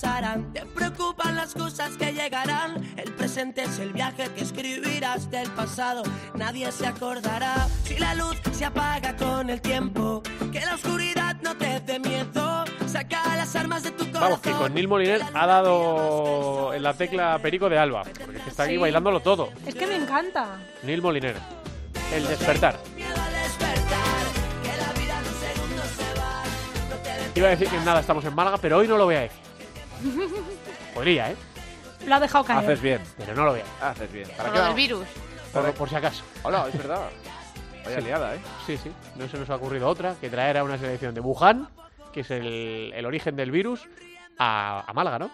Pasarán, te preocupan las cosas que llegarán. El presente es el viaje que escribirás del pasado, nadie se acordará. Si la luz se apaga con el tiempo, que la oscuridad no te dé miedo. Saca las armas de tu corazón. Vamos, que con Neil Moliner ha dado en la tecla Perico de Alba, porque es que está aquí Sí. bailándolo todo. Es que me encanta. Neil Moliner, el despertar. Iba a decir que nada, estamos en Málaga, pero hoy no lo voy a decir. Podría, ¿eh? Lo ha dejado caer. Haces bien. Pero no lo decir. Haces bien. Por lo del virus. Por, por si acaso. Hola, es verdad. Vaya Sí. liada, ¿eh? Sí, sí. No se nos ha ocurrido otra que traer a una selección de Wuhan, que es el, el origen del virus, a, a Málaga, ¿no?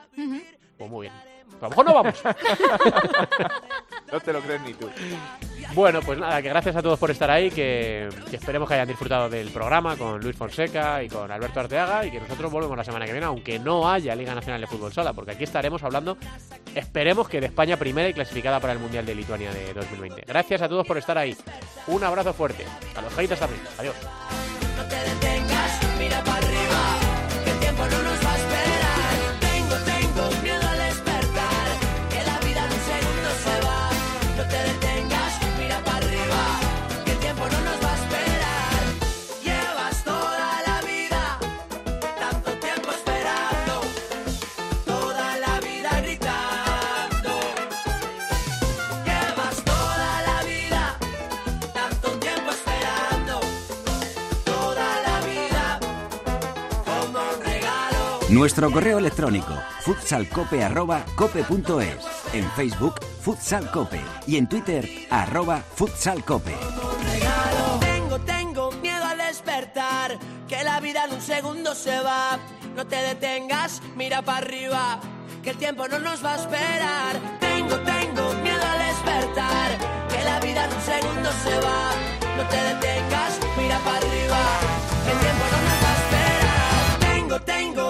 Pues muy bien. A lo mejor no vamos. No te lo crees ni tú. Bueno, pues nada, que gracias a todos por estar ahí, que, esperemos que hayan disfrutado del programa con Luis Fonseca y con Alberto Arteaga y que nosotros volvemos la semana que viene, aunque no haya Liga Nacional de Fútbol Sala, porque aquí estaremos hablando, esperemos que de España primera y clasificada para el Mundial de Lituania de 2020. Gracias a todos por estar ahí. Un abrazo fuerte. A los haters también. Adiós. Nuestro correo electrónico futsalcope.cope.es, en Facebook futsalcope y en Twitter arroba futsalcope. Tengo, tengo miedo al despertar, que la vida en un segundo se va. No te detengas, mira para arriba, que el tiempo no nos va a esperar. Tengo, tengo miedo al despertar, que la vida en un segundo se va. No te detengas, mira para arriba, que el tiempo no nos va a esperar. Tengo, tengo